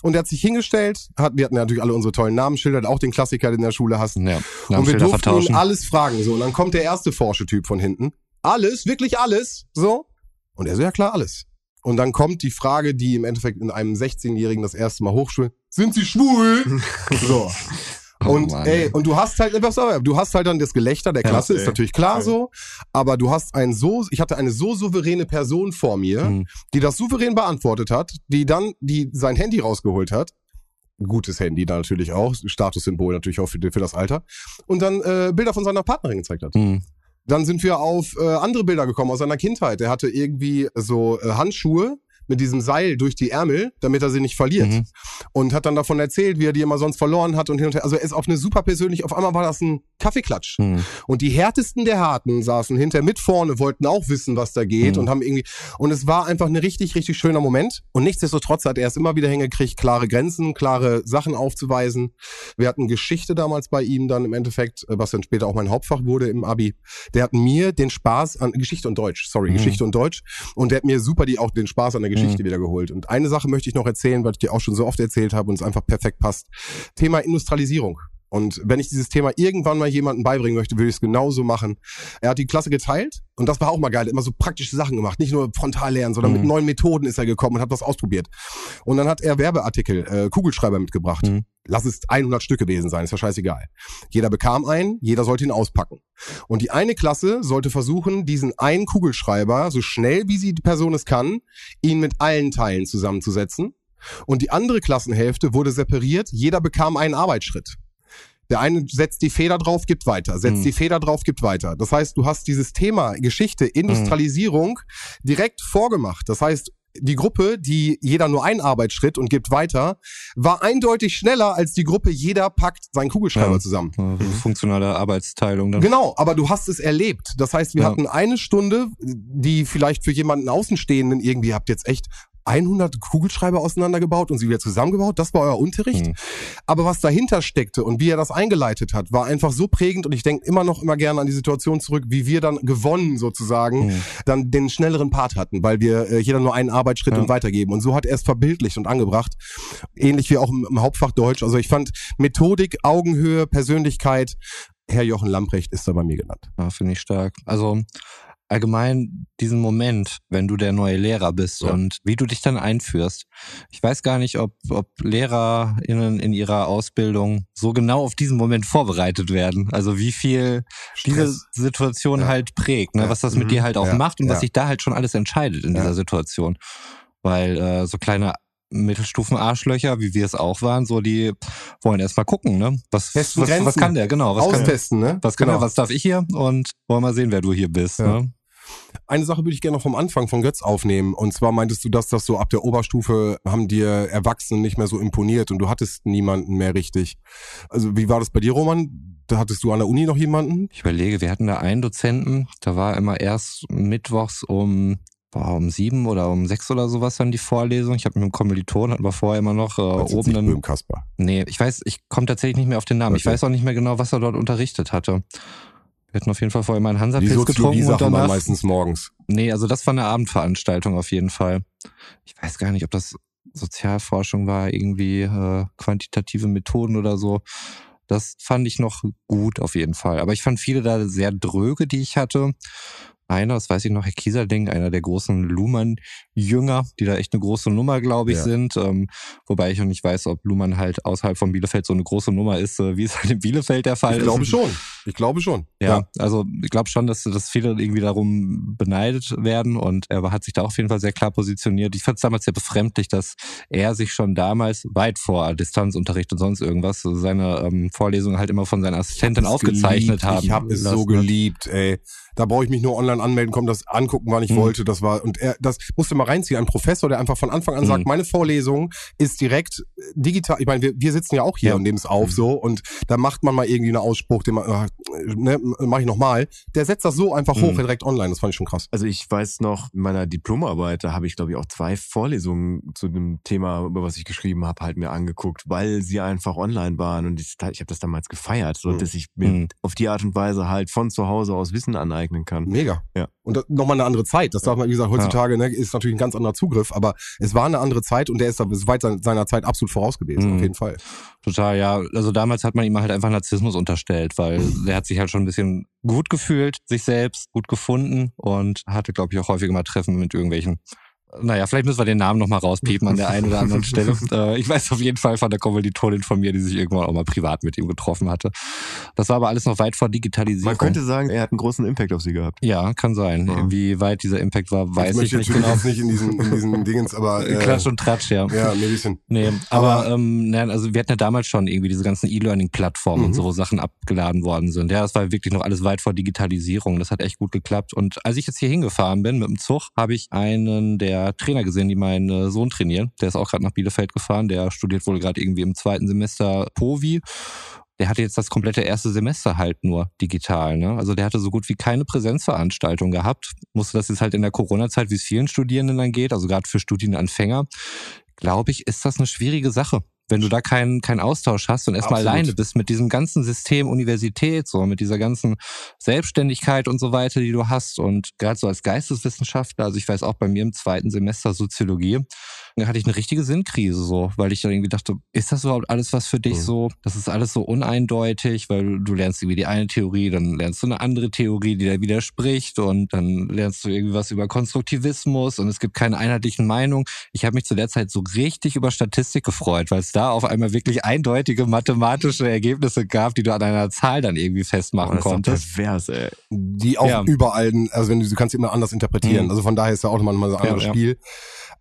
Und er hat sich hingestellt, hat wir hatten ja natürlich alle unsere tollen Namensschilder, auch den Klassiker, den in der Schule hast. Ja, und wir durften vertauschen. ihn alles fragen so und dann kommt der erste forsche Typ von hinten. Alles, wirklich alles, so. Und er so ja klar, alles. Und dann kommt die Frage, die im Endeffekt in einem 16-Jährigen das erste Mal hochschult. Sind Sie schwul? so. Oh und Mann, ey, und du hast halt, du hast halt dann das Gelächter der Klasse, ja, ist natürlich klar okay. so, aber du hast ein so, ich hatte eine so souveräne Person vor mir, mhm. die das souverän beantwortet hat, die dann, die sein Handy rausgeholt hat, gutes Handy da natürlich auch, Statussymbol natürlich auch für, für das Alter, und dann äh, Bilder von seiner Partnerin gezeigt hat. Mhm. Dann sind wir auf äh, andere Bilder gekommen aus seiner Kindheit. Er hatte irgendwie so äh, Handschuhe, mit diesem Seil durch die Ärmel, damit er sie nicht verliert. Mhm. Und hat dann davon erzählt, wie er die immer sonst verloren hat und hin und her. Also er ist auf eine super persönlich, auf einmal war das ein Kaffeeklatsch. Mhm. Und die härtesten der Harten saßen hinter mit vorne, wollten auch wissen, was da geht mhm. und haben irgendwie, und es war einfach ein richtig, richtig schöner Moment. Und nichtsdestotrotz hat er es immer wieder hingekriegt, klare Grenzen, klare Sachen aufzuweisen. Wir hatten Geschichte damals bei ihm dann im Endeffekt, was dann später auch mein Hauptfach wurde im Abi. Der hat mir den Spaß an Geschichte und Deutsch, sorry, mhm. Geschichte und Deutsch. Und der hat mir super die auch den Spaß an der Geschichte mhm. wieder geholt. Und eine Sache möchte ich noch erzählen, weil ich dir auch schon so oft erzählt habe und es einfach perfekt passt. Thema Industrialisierung. Und wenn ich dieses Thema irgendwann mal jemandem beibringen möchte, würde ich es genauso machen. Er hat die Klasse geteilt und das war auch mal geil. Er immer so praktische Sachen gemacht. Nicht nur frontal lernen, sondern mhm. mit neuen Methoden ist er gekommen und hat was ausprobiert. Und dann hat er Werbeartikel, äh, Kugelschreiber mitgebracht. Mhm. Lass es 100 Stück gewesen sein, ist ja scheißegal. Jeder bekam einen, jeder sollte ihn auspacken. Und die eine Klasse sollte versuchen, diesen einen Kugelschreiber, so schnell wie sie die Person es kann, ihn mit allen Teilen zusammenzusetzen. Und die andere Klassenhälfte wurde separiert, jeder bekam einen Arbeitsschritt. Der eine setzt die Feder drauf, gibt weiter, setzt mhm. die Feder drauf, gibt weiter. Das heißt, du hast dieses Thema Geschichte, Industrialisierung mhm. direkt vorgemacht. Das heißt, die Gruppe, die jeder nur einen Arbeitsschritt und gibt weiter, war eindeutig schneller als die Gruppe, jeder packt seinen Kugelschreiber ja, zusammen. Also funktionale Arbeitsteilung. Dann. Genau, aber du hast es erlebt. Das heißt, wir ja. hatten eine Stunde, die vielleicht für jemanden Außenstehenden irgendwie, habt jetzt echt 100 Kugelschreiber auseinandergebaut und sie wieder zusammengebaut. Das war euer Unterricht. Mhm. Aber was dahinter steckte und wie er das eingeleitet hat, war einfach so prägend und ich denke immer noch immer gerne an die Situation zurück, wie wir dann gewonnen sozusagen, mhm. dann den schnelleren Part hatten, weil wir äh, jeder nur einen Arbeitsschritt ja. und weitergeben. Und so hat er es verbildlicht und angebracht. Ähnlich wie auch im, im Hauptfach Deutsch. Also ich fand Methodik, Augenhöhe, Persönlichkeit, Herr Jochen Lamprecht ist da bei mir genannt. Ja, finde ich stark. Also allgemein diesen Moment, wenn du der neue Lehrer bist ja. und wie du dich dann einführst. Ich weiß gar nicht, ob, ob LehrerInnen in ihrer Ausbildung so genau auf diesen Moment vorbereitet werden. Also wie viel Stress. diese Situation ja. halt prägt, ne? Ja. was das mit mhm. dir halt auch macht und was sich da halt schon alles entscheidet in dieser Situation. Weil äh, so kleine Mittelstufen-Arschlöcher, wie wir es auch waren, so die wollen erstmal gucken, ne? Was, was, was, kann der, genau. Was Austesten, kann, ne? Was kann genau. der, was darf ich hier? Und wollen wir sehen, wer du hier bist. Ja. Ne? Eine Sache würde ich gerne noch vom Anfang von Götz aufnehmen. Und zwar meintest du, dass das so ab der Oberstufe haben dir Erwachsene nicht mehr so imponiert und du hattest niemanden mehr richtig. Also wie war das bei dir, Roman? Da hattest du an der Uni noch jemanden? Ich überlege, wir hatten da einen Dozenten, da war immer erst mittwochs um war um sieben oder um sechs oder sowas dann die Vorlesung. Ich habe mit einem Kommiliton, hatten wir vorher immer noch äh, oben dann. Kasper. Nee, ich weiß, ich komme tatsächlich nicht mehr auf den Namen. Okay. Ich weiß auch nicht mehr genau, was er dort unterrichtet hatte. Wir hatten auf jeden Fall vorher mal einen Hansapilz getrunken und danach. meistens morgens. Nee, also das war eine Abendveranstaltung auf jeden Fall. Ich weiß gar nicht, ob das Sozialforschung war, irgendwie äh, quantitative Methoden oder so. Das fand ich noch gut auf jeden Fall. Aber ich fand viele da sehr dröge, die ich hatte. Einer, das weiß ich noch, Herr Kieserding, einer der großen Luhmann-Jünger, die da echt eine große Nummer, glaube ich, Ja. sind. Ähm, wobei ich auch nicht weiß, ob Luhmann halt außerhalb von Bielefeld so eine große Nummer ist, äh, wie es halt in Bielefeld der Fall Ich ist. glaube schon. Ich glaube schon. Ja, also ich glaube schon, dass, dass viele irgendwie darum beneidet werden und er hat sich da auf jeden Fall sehr klar positioniert. Ich fand es damals sehr befremdlich, dass er sich schon damals weit vor Distanzunterricht und sonst irgendwas seine ähm, Vorlesungen halt immer von seiner Assistentin aufgezeichnet geliebt. haben. Ich habe es so geliebt, ey. Da brauche ich mich nur online anmelden, komm, das angucken, wann ich Mhm. wollte. Das war und er, das musste mal reinziehen. Ein Professor, der einfach von Anfang an sagt, Mhm. meine Vorlesung ist direkt äh, digital. Ich meine, wir, wir sitzen ja auch hier Ja. und nehmen es auf so und da macht man mal irgendwie einen Ausspruch, den man, äh, ne, mache ich nochmal. Der setzt das so einfach hoch, Mhm. direkt online. Das fand ich schon krass. Also ich weiß noch, in meiner Diplomarbeit, da habe ich glaube ich auch zwei Vorlesungen zu dem Thema, über was ich geschrieben habe, halt mir angeguckt, weil sie einfach online waren und ich, ich habe das damals gefeiert, so Mhm. dass ich mir Mhm. auf die Art und Weise halt von zu Hause aus Wissen aneignen kann. Mega. Ja. Und nochmal eine andere Zeit. Das darf man, wie gesagt, heutzutage ne, ist natürlich ein ganz anderer Zugriff, aber es war eine andere Zeit und der ist da ist weit sein- seiner Zeit absolut voraus gewesen, Mhm. auf jeden Fall. Total, ja. Also damals hat man ihm halt einfach Narzissmus unterstellt, weil der hat sich halt schon ein bisschen gut gefühlt, sich selbst gut gefunden und hatte, glaube ich, auch häufiger mal Treffen mit irgendwelchen. Naja, vielleicht müssen wir den Namen nochmal rauspiepen an der einen oder anderen Stelle. Äh, ich weiß auf jeden Fall von der Kommilitonin von mir, die sich irgendwann auch mal privat mit ihm getroffen hatte. Das war aber alles noch weit vor Digitalisierung. Man könnte sagen, er hat einen großen Impact auf sie gehabt. ja, kann sein. Ja. Wie weit dieser Impact war, weiß ich möchte nicht genau. jetzt nicht in diesen, in diesen Dingens, aber äh, Klatsch und Tratsch, ja. ja, ein bisschen. Nee, aber, Aber- ähm, nein, also wir hatten ja damals schon irgendwie diese ganzen E-Learning-Plattformen und Mhm. so, wo Sachen abgeladen worden sind. Ja, das war wirklich noch alles weit vor Digitalisierung. Das hat echt gut geklappt. Und als ich jetzt hier hingefahren bin mit dem Zug, habe ich einen der Trainer gesehen, die meinen äh, Sohn trainieren. Der ist auch gerade nach Bielefeld gefahren. Der studiert wohl gerade irgendwie im zweiten Semester Povi. Der hatte jetzt das komplette erste Semester halt nur digital. Ne? Also der hatte so gut wie keine Präsenzveranstaltung gehabt. Musste das jetzt halt in der Corona-Zeit, wie es vielen Studierenden dann geht, also gerade für Studienanfänger, glaube ich, ist das eine schwierige Sache. Wenn du da keinen keinen Austausch hast und erstmal alleine bist mit diesem ganzen System Universität, so mit dieser ganzen Selbstständigkeit und so weiter, die du hast und gerade so als Geisteswissenschaftler, also ich weiß auch bei mir im zweiten Semester Soziologie, da hatte ich eine richtige Sinnkrise so, weil ich dann irgendwie dachte, ist das überhaupt alles was für dich Mhm. so? Das ist alles so uneindeutig, weil du lernst irgendwie die eine Theorie, dann lernst du eine andere Theorie, die da widerspricht und dann lernst du irgendwie was über Konstruktivismus und es gibt keine einheitlichen Meinungen. Ich habe mich zu der Zeit so richtig über Statistik gefreut, weil es da auf einmal wirklich eindeutige mathematische Ergebnisse gab, die du an einer Zahl dann irgendwie Oh, festmachen das ist doch konntest. pervers, ey. Die auch Ja. überall, also wenn du, du kannst sie immer anders interpretieren. Mhm. Also von daher ist ja auch nochmal ein anderes Ja, ja. Spiel.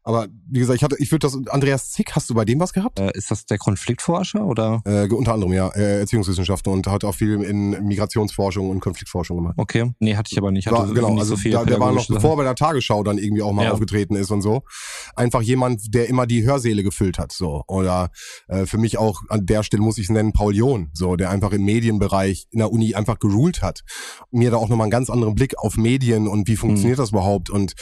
Aber wie gesagt, ich hatte, ich würde das, Andreas Zick, hast du bei dem was gehabt? Äh, ist das der Konfliktforscher oder? Äh, unter anderem, ja, äh, Erziehungswissenschaftler und hat auch viel in Migrationsforschung und Konfliktforschung gemacht. Okay, nee, hatte ich aber nicht. Hatte War, genau, nicht also so viel da, der war noch, bevor er bei der Tagesschau dann irgendwie auch mal Ja. aufgetreten ist und so. Einfach jemand, der immer die Hörsäle gefüllt hat, so. Oder äh, für mich auch an der Stelle muss ich es nennen, Paul John, so, der einfach im Medienbereich in der Uni einfach geruled hat. Mir da auch nochmal einen ganz anderen Blick auf Medien und wie funktioniert das überhaupt und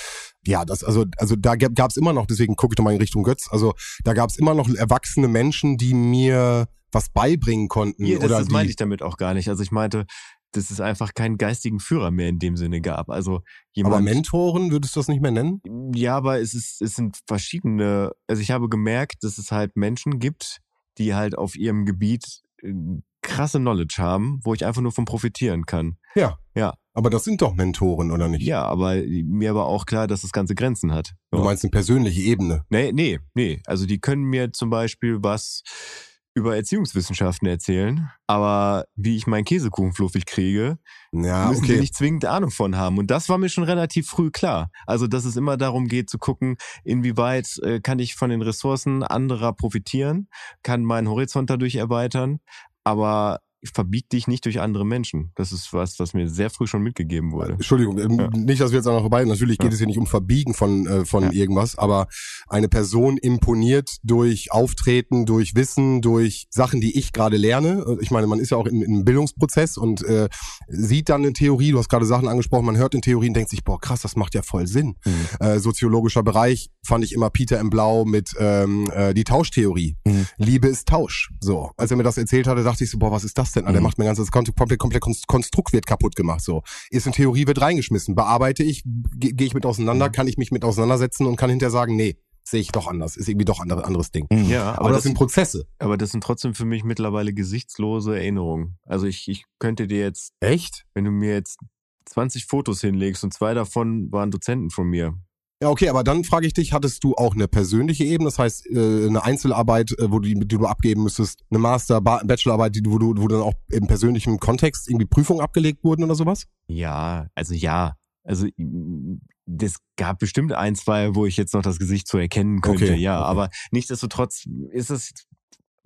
ja, das, also, also da gab es immer noch, deswegen gucke ich nochmal in Richtung Götz, also da gab es immer noch erwachsene Menschen, die mir was beibringen konnten. Ja, das, oder das meinte ich damit auch gar nicht. Also ich meinte, dass es einfach keinen geistigen Führer mehr in dem Sinne gab. Also jemand. aber Mentoren würdest du das nicht mehr nennen? Ja, aber es ist, es sind verschiedene. Also ich habe gemerkt, dass es halt Menschen gibt, die halt auf ihrem Gebiet äh, krasse Knowledge haben, wo ich einfach nur von profitieren kann. Ja. Ja. Aber das sind doch Mentoren, oder nicht? Ja, aber mir war auch klar, dass das Ganze Grenzen hat. Du meinst eine persönliche Ebene. Nee, nee, nee. Also die können mir zum Beispiel was über Erziehungswissenschaften erzählen, aber wie ich meinen Käsekuchen fluffig kriege, Ja, müssen okay. nicht zwingend Ahnung von haben. Und das war mir schon relativ früh klar. Also, dass es immer darum geht zu gucken, inwieweit äh, kann ich von den Ressourcen anderer profitieren, kann meinen Horizont dadurch erweitern, aber verbieg dich nicht durch andere Menschen. Das ist was, was mir sehr früh schon mitgegeben wurde. Entschuldigung, ähm, Ja. nicht, dass wir jetzt auch noch vorbei. Natürlich geht Ja. es hier nicht um Verbiegen von, äh, von Ja. irgendwas, aber eine Person imponiert durch Auftreten, durch Wissen, durch Sachen, die ich gerade lerne. Ich meine, man ist ja auch in, in einem Bildungsprozess und äh, sieht dann eine Theorie, du hast gerade Sachen angesprochen, man hört eine Theorie und denkt sich, boah, krass, das macht ja voll Sinn. Mhm. Äh, soziologischer Bereich fand ich immer Peter M. Blau mit ähm, äh, die Tauschtheorie. Mhm. Liebe ist Tausch. So, als er mir das erzählt hatte, dachte ich so, boah, was ist das Dozent an, der Mhm. macht mein ganzes komplett, komplett, komplett Konst- Konstrukt wird kaputt gemacht. So ist in Theorie wird reingeschmissen, bearbeite ich, ge- gehe ich mit auseinander, Mhm. kann ich mich mit auseinandersetzen und kann hinterher sagen, nee, sehe ich doch anders, ist irgendwie doch ein anderes Ding. Mhm. Ja, Aber, das, sind Prozesse. aber das sind trotzdem für mich mittlerweile gesichtslose Erinnerungen. Also ich, ich könnte dir jetzt, Echt? wenn du mir jetzt 20 Fotos hinlegst und zwei davon waren Dozenten von mir. Ja, okay, aber dann frage ich dich, hattest du auch eine persönliche Ebene, das heißt äh, eine Einzelarbeit, äh, wo du, die, du abgeben müsstest, eine Master, ba Bachelorarbeit, die du, wo du, wo dann auch im persönlichen Kontext irgendwie Prüfungen abgelegt wurden oder sowas? Ja, also ja. Also das gab bestimmt ein, zwei, wo ich jetzt noch das Gesicht so erkennen könnte, Okay, ja. okay. Aber nichtsdestotrotz ist es.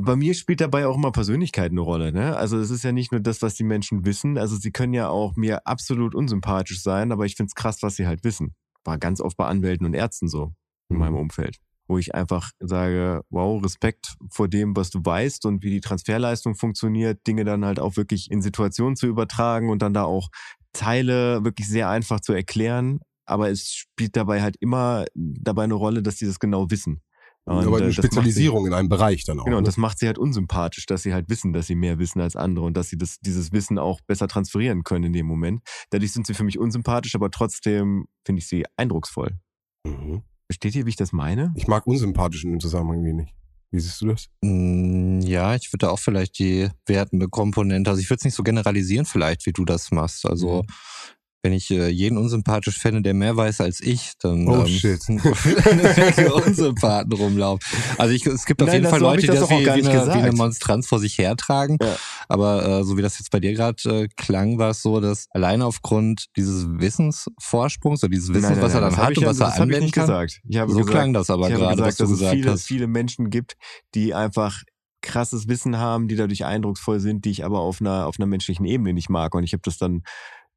Bei mir spielt dabei auch immer Persönlichkeit eine Rolle, ne? Also es ist ja nicht nur das, was die Menschen wissen. Also sie können ja auch mir absolut unsympathisch sein, aber ich find's krass, was sie halt wissen. War ganz oft bei Anwälten und Ärzten so in Mhm. meinem Umfeld. Wo ich einfach sage, wow, Respekt vor dem, was du weißt und wie die Transferleistung funktioniert, Dinge dann halt auch wirklich in Situationen zu übertragen und dann da auch Teile wirklich sehr einfach zu erklären. Aber es spielt dabei halt immer dabei eine Rolle, dass die das genau wissen. Und, aber äh, eine das macht sie- Spezialisierung in einem Bereich dann auch. Genau, und ne? das macht sie halt unsympathisch, dass sie halt wissen, dass sie mehr wissen als andere und dass sie das, dieses Wissen auch besser transferieren können in dem Moment. Dadurch sind sie für mich unsympathisch, aber trotzdem finde ich sie eindrucksvoll. Mhm. Versteht ihr, wie ich das meine? Ich mag unsympathisch in dem Zusammenhang nicht. Wie siehst du das? Mm, Ja, ich würde da auch vielleicht die wertende Komponente, also ich würde es nicht so generalisieren vielleicht, wie du das machst. Also Mhm. Wenn ich äh, jeden unsympathisch fände, der mehr weiß als ich, dann Oh, ähm, shit. Unsympathen rumlaufen. Also ich, es gibt auf Nein, jeden Fall Leute, die das das wie, wie, eine, wie eine gesagt. Monstranz vor sich hertragen. Ja. Aber äh, so wie das jetzt bei dir gerade äh, klang, war es so, dass allein aufgrund dieses Wissensvorsprungs oder dieses Wissens, was er dann hat und ja- was er anwenden nicht kann, gesagt. Ich habe so gesagt, klang das aber ich habe gerade, gesagt, was du dass es gesagt viele, hast. viele Menschen gibt, die einfach krasses Wissen haben, die dadurch eindrucksvoll sind, die ich aber auf einer, auf einer menschlichen Ebene nicht mag. Und ich habe das dann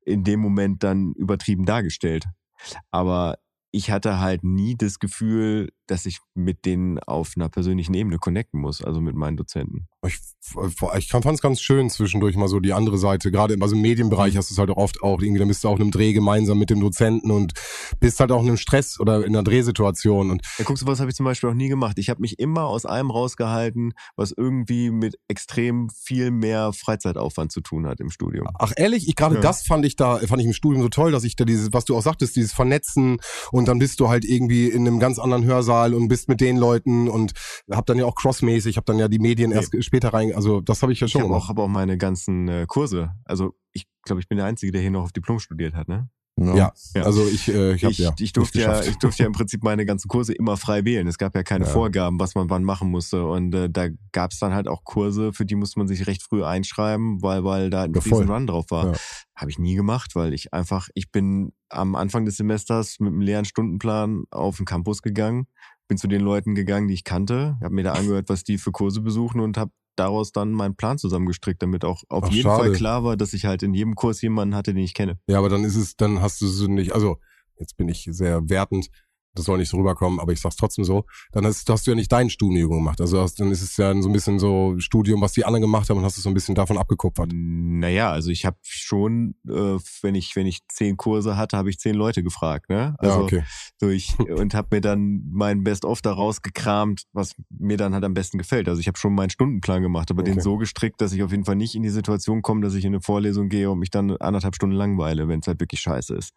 in dem Moment dann übertrieben dargestellt. Aber ich hatte halt nie das Gefühl, dass ich mit denen auf einer persönlichen Ebene connecten muss, also mit meinen Dozenten. Ich, ich fand es ganz schön zwischendurch mal so die andere Seite. Gerade im, also im Mhm. Medienbereich hast du es halt auch oft auch. Irgendwie, dann bist du auch in einem Dreh gemeinsam mit dem Dozenten und bist halt auch in einem Stress oder in einer Drehsituation. Und Ja, guckst du, was habe ich zum Beispiel auch nie gemacht. Ich habe mich immer aus allem rausgehalten, was irgendwie mit extrem viel mehr Freizeitaufwand zu tun hat im Studium. ach ehrlich, ich gerade Ja. das fand ich da, fand ich im Studium so toll, dass ich da dieses, was du auch sagtest, dieses Vernetzen und dann bist du halt irgendwie in einem ganz anderen Hörsaal und bist mit den Leuten und hab dann ja auch crossmäßig, hab dann ja die Medien Nee. erst später rein, also das habe ich ja Ich schon habe auch, gemacht. hab auch meine ganzen äh, Kurse. Also ich glaube, ich bin der Einzige, der hier noch auf Diplom studiert hat, ne? Ja, Ja. also ich, äh, ich habe Ich, ja ich, durfte ja, ich durfte ja im Prinzip meine ganzen Kurse immer frei wählen. Es gab ja keine Ja. Vorgaben, was man wann machen musste. Und äh, da gab es dann halt auch Kurse, für die musste man sich recht früh einschreiben, weil, weil da ein Ja, riesen Run drauf war. Ja. Habe ich nie gemacht, weil ich einfach, ich bin am Anfang des Semesters mit einem leeren Stundenplan auf den Campus gegangen, bin zu den Leuten gegangen, die ich kannte, habe mir da angehört, was die für Kurse besuchen und habe daraus dann meinen Plan zusammengestrickt, damit auch auf Ach, jeden schade. Fall klar war, dass ich halt in jedem Kurs jemanden hatte, den ich kenne. Ja, aber dann ist es, dann hast du es nicht, also jetzt bin ich sehr wertend, das soll nicht so rüberkommen, aber ich sag's trotzdem so, dann hast, hast du ja nicht dein Studium gemacht. Also hast, dann ist es ja so ein bisschen so Studium, was die anderen gemacht haben und hast es so ein bisschen davon abgekupfert. Naja, also ich habe schon, äh, wenn ich wenn ich zehn Kurse hatte, habe ich zehn Leute gefragt, ne? Also ja, okay. so ich, und habe mir dann mein Best-of da rausgekramt, was mir dann halt am besten gefällt. Also ich habe schon meinen Stundenplan gemacht, aber den Okay. so gestrickt, dass ich auf jeden Fall nicht in die Situation komme, dass ich in eine Vorlesung gehe und mich dann anderthalb Stunden langweile, wenn es halt wirklich scheiße ist.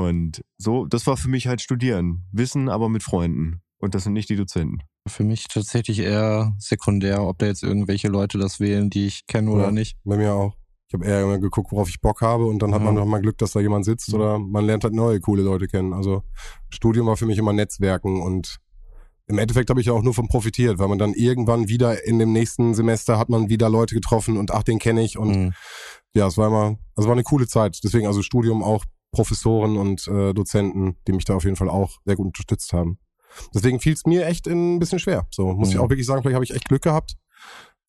Und so, das war für mich halt Studieren. Wissen, aber mit Freunden. Und das sind nicht die Dozenten. Für mich tatsächlich eher sekundär, ob da jetzt irgendwelche Leute das wählen, die ich kenne oder Ja. nicht. Bei mir auch. Ich habe eher immer geguckt, worauf ich Bock habe und dann hat Ja. man noch mal Glück, dass da jemand sitzt oder man lernt halt neue coole Leute kennen. Also Studium war für mich immer Netzwerken und im Endeffekt habe ich ja auch nur von profitiert, weil man dann irgendwann wieder in dem nächsten Semester hat man wieder Leute getroffen und ach, den kenne ich und Mhm. ja, es war immer, also war eine coole Zeit. Deswegen also Studium auch Professoren und äh, Dozenten, die mich da auf jeden Fall auch sehr gut unterstützt haben. Deswegen fiel es mir echt ein bisschen schwer. So muss ich Mhm. auch wirklich sagen, vielleicht habe ich echt Glück gehabt,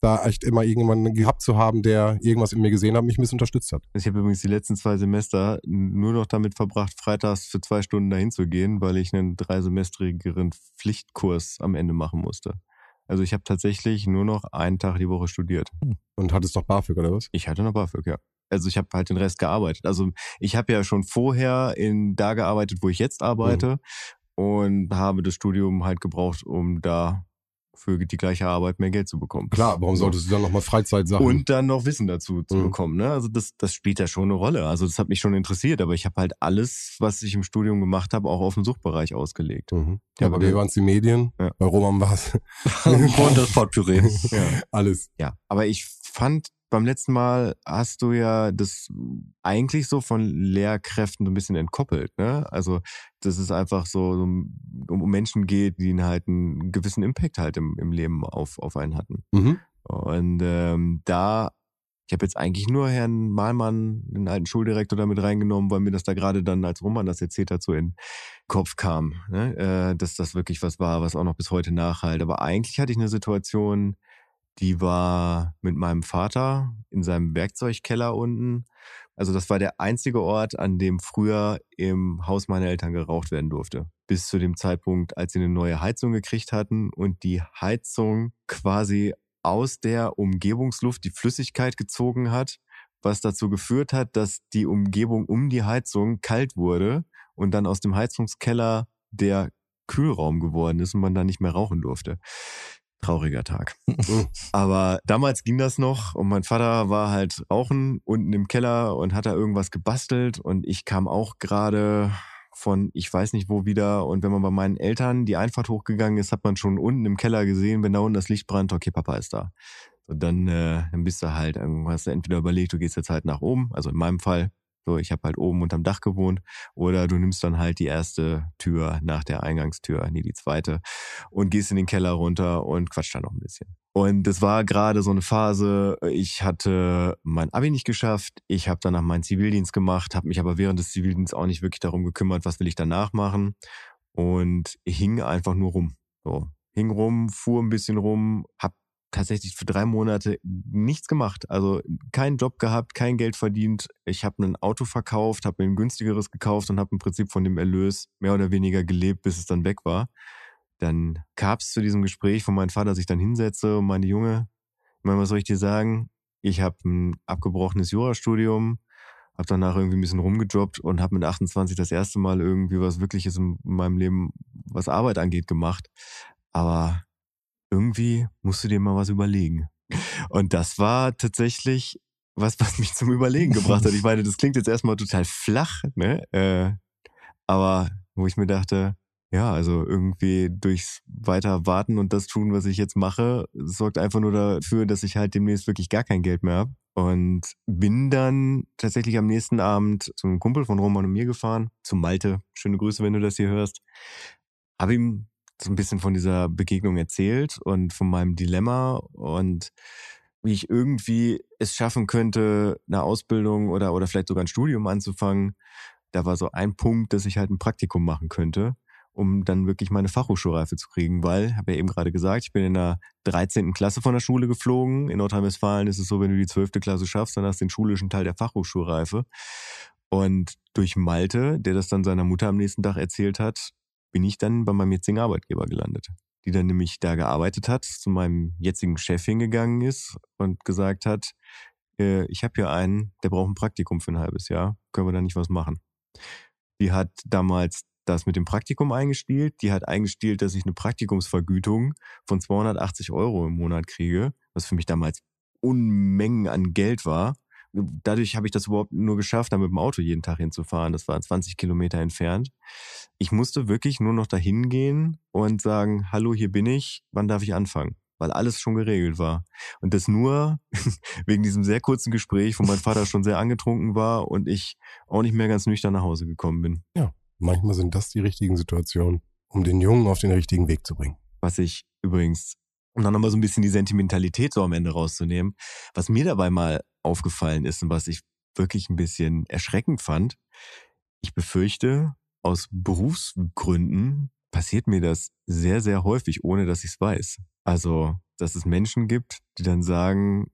da echt immer irgendjemanden gehabt zu haben, der irgendwas in mir gesehen hat, und mich ein bisschen unterstützt hat. Ich habe übrigens die letzten zwei Semester nur noch damit verbracht, freitags für zwei Stunden dahin zu gehen, weil ich einen dreisemestrigeren Pflichtkurs am Ende machen musste. Also ich habe tatsächlich nur noch einen Tag die Woche studiert. Und hattest doch BAföG oder was? Ich hatte noch BAföG, ja. Also ich habe halt den Rest gearbeitet. Also ich habe ja schon vorher in da gearbeitet, wo ich jetzt arbeite und habe das Studium halt gebraucht, um da für die gleiche Arbeit mehr Geld zu bekommen. Klar, warum solltest du dann nochmal Freizeitsachen? Und dann noch Wissen dazu zu Mhm. bekommen. Ne? Also das, das spielt ja schon eine Rolle. Also das hat mich schon interessiert, aber ich habe halt alles, was ich im Studium gemacht habe, auch auf den Suchtbereich ausgelegt. Mhm. Ja, bei aber- mir waren es die Medien, Ja. bei Roman war es Und das Potpourri. Ja. alles. Ja, aber ich fand, beim letzten Mal hast du ja das eigentlich so von Lehrkräften so ein bisschen entkoppelt. Ne? Also, dass es einfach so, so um Menschen geht, die halt einen gewissen Impact halt im, im Leben auf, auf einen hatten. Mhm. Und ähm, da, ich habe jetzt eigentlich nur Herrn Malmann, den alten Schuldirektor, da mit reingenommen, weil mir das da gerade dann, als Roman das erzählt hat, so in den Kopf kam, ne? äh, dass das wirklich was war, was auch noch bis heute nachhalt. Aber eigentlich hatte ich eine Situation, die war mit meinem Vater in seinem Werkzeugkeller unten. Also das war der einzige Ort, an dem früher im Haus meiner Eltern geraucht werden durfte. Bis zu dem Zeitpunkt, als sie eine neue Heizung gekriegt hatten und die Heizung quasi aus der Umgebungsluft die Flüssigkeit gezogen hat, was dazu geführt hat, dass die Umgebung um die Heizung kalt wurde und dann aus dem Heizungskeller der Kühlraum geworden ist und man da nicht mehr rauchen durfte. Trauriger Tag. Aber damals ging das noch und mein Vater war halt rauchen unten im Keller und hat da irgendwas gebastelt und ich kam auch gerade von ich weiß nicht wo wieder und wenn man bei meinen Eltern die Einfahrt hochgegangen ist, hat man schon unten im Keller gesehen, wenn da unten das Licht brannt, okay, Papa ist da. Und dann, äh, dann bist du halt, hast du entweder überlegt, du gehst jetzt halt nach oben, also in meinem Fall, so ich habe halt oben unterm Dach gewohnt, oder du nimmst dann halt die erste Tür nach der Eingangstür, nee, die zweite, und gehst in den Keller runter und quatscht da noch ein bisschen. Und das war gerade so eine Phase, ich hatte mein Abi nicht geschafft, ich habe danach meinen Zivildienst gemacht, habe mich aber während des Zivildienstes auch nicht wirklich darum gekümmert, was will ich danach machen und hing einfach nur rum. So, hing rum, fuhr ein bisschen rum, hab tatsächlich für drei Monate nichts gemacht. Also keinen Job gehabt, kein Geld verdient. Ich habe ein Auto verkauft, habe mir ein günstigeres gekauft und habe im Prinzip von dem Erlös mehr oder weniger gelebt, bis es dann weg war. Dann kam es zu diesem Gespräch, wo mein Vater sich dann hinsetzte und meinte, Junge, ich meine, was soll ich dir sagen? Ich habe ein abgebrochenes Jurastudium, habe danach irgendwie ein bisschen rumgejobbt und habe mit 28 das erste Mal irgendwie was Wirkliches in meinem Leben, was Arbeit angeht, gemacht. Aber irgendwie musst du dir mal was überlegen. Und das war tatsächlich was, was mich zum Überlegen gebracht hat. Ich meine, das klingt jetzt erstmal total flach, ne? Äh, aber wo ich mir dachte, ja, also irgendwie durchs weiter warten und das tun, was ich jetzt mache, sorgt einfach nur dafür, dass ich halt demnächst wirklich gar kein Geld mehr habe. Und bin dann tatsächlich am nächsten Abend zu einem Kumpel von Roman und mir gefahren, zu Malte. Schöne Grüße, wenn du das hier hörst. Habe ihm so ein bisschen von dieser Begegnung erzählt und von meinem Dilemma und wie ich irgendwie es schaffen könnte, eine Ausbildung oder, oder vielleicht sogar ein Studium anzufangen. Da war so ein Punkt, dass ich halt ein Praktikum machen könnte, um dann wirklich meine Fachhochschulreife zu kriegen, weil, habe ja eben gerade gesagt, ich bin in der 13. Klasse von der Schule geflogen. In Nordrhein-Westfalen ist es so, wenn du die 12. Klasse schaffst, dann hast du den schulischen Teil der Fachhochschulreife. Und durch Malte, der das dann seiner Mutter am nächsten Tag erzählt hat, bin ich dann bei meinem jetzigen Arbeitgeber gelandet, die dann nämlich da gearbeitet hat, zu meinem jetzigen Chef hingegangen ist und gesagt hat, äh, ich habe hier einen, der braucht ein Praktikum für ein halbes Jahr, können wir da nicht was machen? Die hat damals das mit dem Praktikum eingestielt, die hat eingestielt, dass ich eine Praktikumsvergütung von 280 Euro im Monat kriege, was für mich damals Unmengen an Geld war. Dadurch habe ich das überhaupt nur geschafft, da mit dem Auto jeden Tag hinzufahren. Das war 20 Kilometer entfernt. Ich musste wirklich nur noch dahin gehen und sagen, hallo, hier bin ich, wann darf ich anfangen? Weil alles schon geregelt war. Und das nur wegen diesem sehr kurzen Gespräch, wo mein Vater schon sehr angetrunken war und ich auch nicht mehr ganz nüchtern nach Hause gekommen bin. Manchmal sind das die richtigen Situationen, um den Jungen auf den richtigen Weg zu bringen. Was ich übrigens, um dann nochmal so ein bisschen die Sentimentalität so am Ende rauszunehmen, was mir dabei mal aufgefallen ist und was ich wirklich ein bisschen erschreckend fand, ich befürchte, aus Berufsgründen passiert mir das sehr, sehr häufig, ohne dass ich es weiß. Also, dass es Menschen gibt, die dann sagen,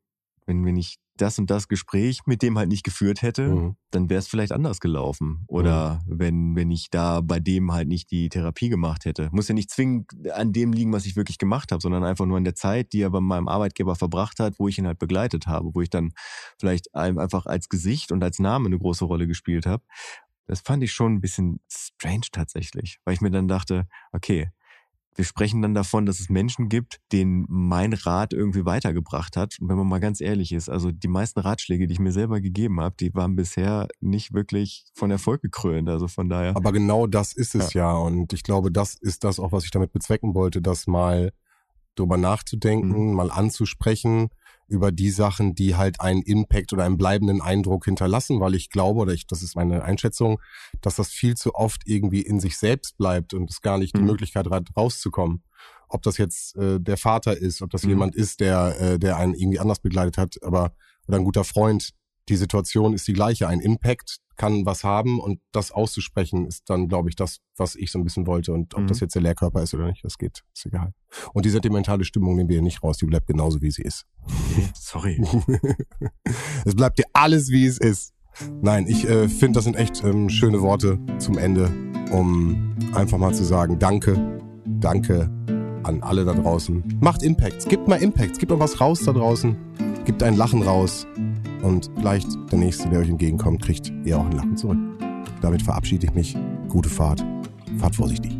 wenn, wenn ich das und das Gespräch mit dem halt nicht geführt hätte, Mhm. dann wäre es vielleicht anders gelaufen. Oder wenn, wenn ich da bei dem halt nicht die Therapie gemacht hätte. Muss ja nicht zwingend an dem liegen, was ich wirklich gemacht habe, sondern einfach nur an der Zeit, die er bei meinem Arbeitgeber verbracht hat, wo ich ihn halt begleitet habe, wo ich dann vielleicht einfach als Gesicht und als Name eine große Rolle gespielt habe. Das fand ich schon ein bisschen strange tatsächlich, weil ich mir dann dachte, okay, wir sprechen dann davon, dass es Menschen gibt, denen mein Rat irgendwie weitergebracht hat. Und wenn man mal ganz ehrlich ist, also die meisten Ratschläge, die ich mir selber gegeben habe, die waren bisher nicht wirklich von Erfolg gekrönt. Also von daher. Aber genau das ist es ja. ja. Und ich glaube, das ist das auch, was ich damit bezwecken wollte, das mal drüber nachzudenken, mhm. mal anzusprechen über die Sachen, die halt einen Impact oder einen bleibenden Eindruck hinterlassen, weil ich glaube, oder ich, das ist meine Einschätzung, dass das viel zu oft irgendwie in sich selbst bleibt und es gar nicht mhm. die Möglichkeit hat, rauszukommen. Ob das jetzt äh, der Vater ist, ob das mhm. jemand ist, der, äh, der einen irgendwie anders begleitet hat, aber oder ein guter Freund, die Situation ist die gleiche. Ein Impact kann was haben und das auszusprechen ist dann, glaube ich, das, was ich so ein bisschen wollte. Und ob mhm. das jetzt der Lehrkörper ist oder nicht, das geht, ist egal. Und die sentimentale Stimmung nehmen wir hier nicht raus, die bleibt genauso, wie sie ist. Sorry. es bleibt dir alles, wie es ist. Nein, ich äh, finde, das sind echt ähm, schöne Worte zum Ende, um einfach mal zu sagen, danke, danke an alle da draußen. Macht Impacts, gibt mal Impacts, gibt mal was raus da draußen, gibt ein Lachen raus und vielleicht der Nächste, der euch entgegenkommt, kriegt eher auch ein Lachen zurück. Damit verabschiede ich mich. Gute Fahrt. Fahrt vorsichtig.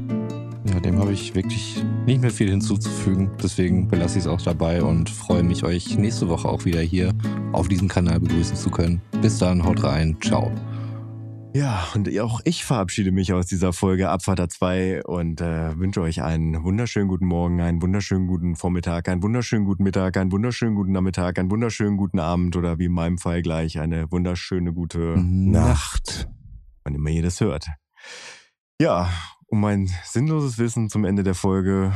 Ja, dem habe ich wirklich nicht mehr viel hinzuzufügen. Deswegen belasse ich es auch dabei und freue mich, euch nächste Woche auch wieder hier auf diesem Kanal begrüßen zu können. Bis dann, haut rein. Ciao. Ja, und auch ich verabschiede mich aus dieser Folge Abfahrter 2 und äh, wünsche euch einen wunderschönen guten Morgen, einen wunderschönen guten Vormittag, einen wunderschönen guten Mittag, einen wunderschönen guten Nachmittag, einen wunderschönen guten Abend oder wie in meinem Fall gleich eine wunderschöne gute Nacht, wann immer ihr das hört. Ja, und mein sinnloses Wissen zum Ende der Folge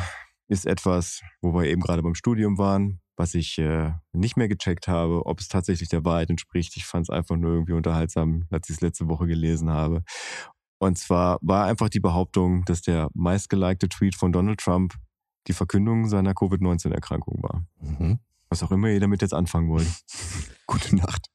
ist etwas, wo wir eben gerade beim Studium waren was ich äh, nicht mehr gecheckt habe, ob es tatsächlich der Wahrheit entspricht. Ich fand es einfach nur irgendwie unterhaltsam, als ich es letzte Woche gelesen habe. Und zwar war einfach die Behauptung, dass der meistgelikte Tweet von Donald Trump die Verkündung seiner Covid-19-Erkrankung war. Mhm. Was auch immer ihr damit jetzt anfangen wollt. Gute Nacht.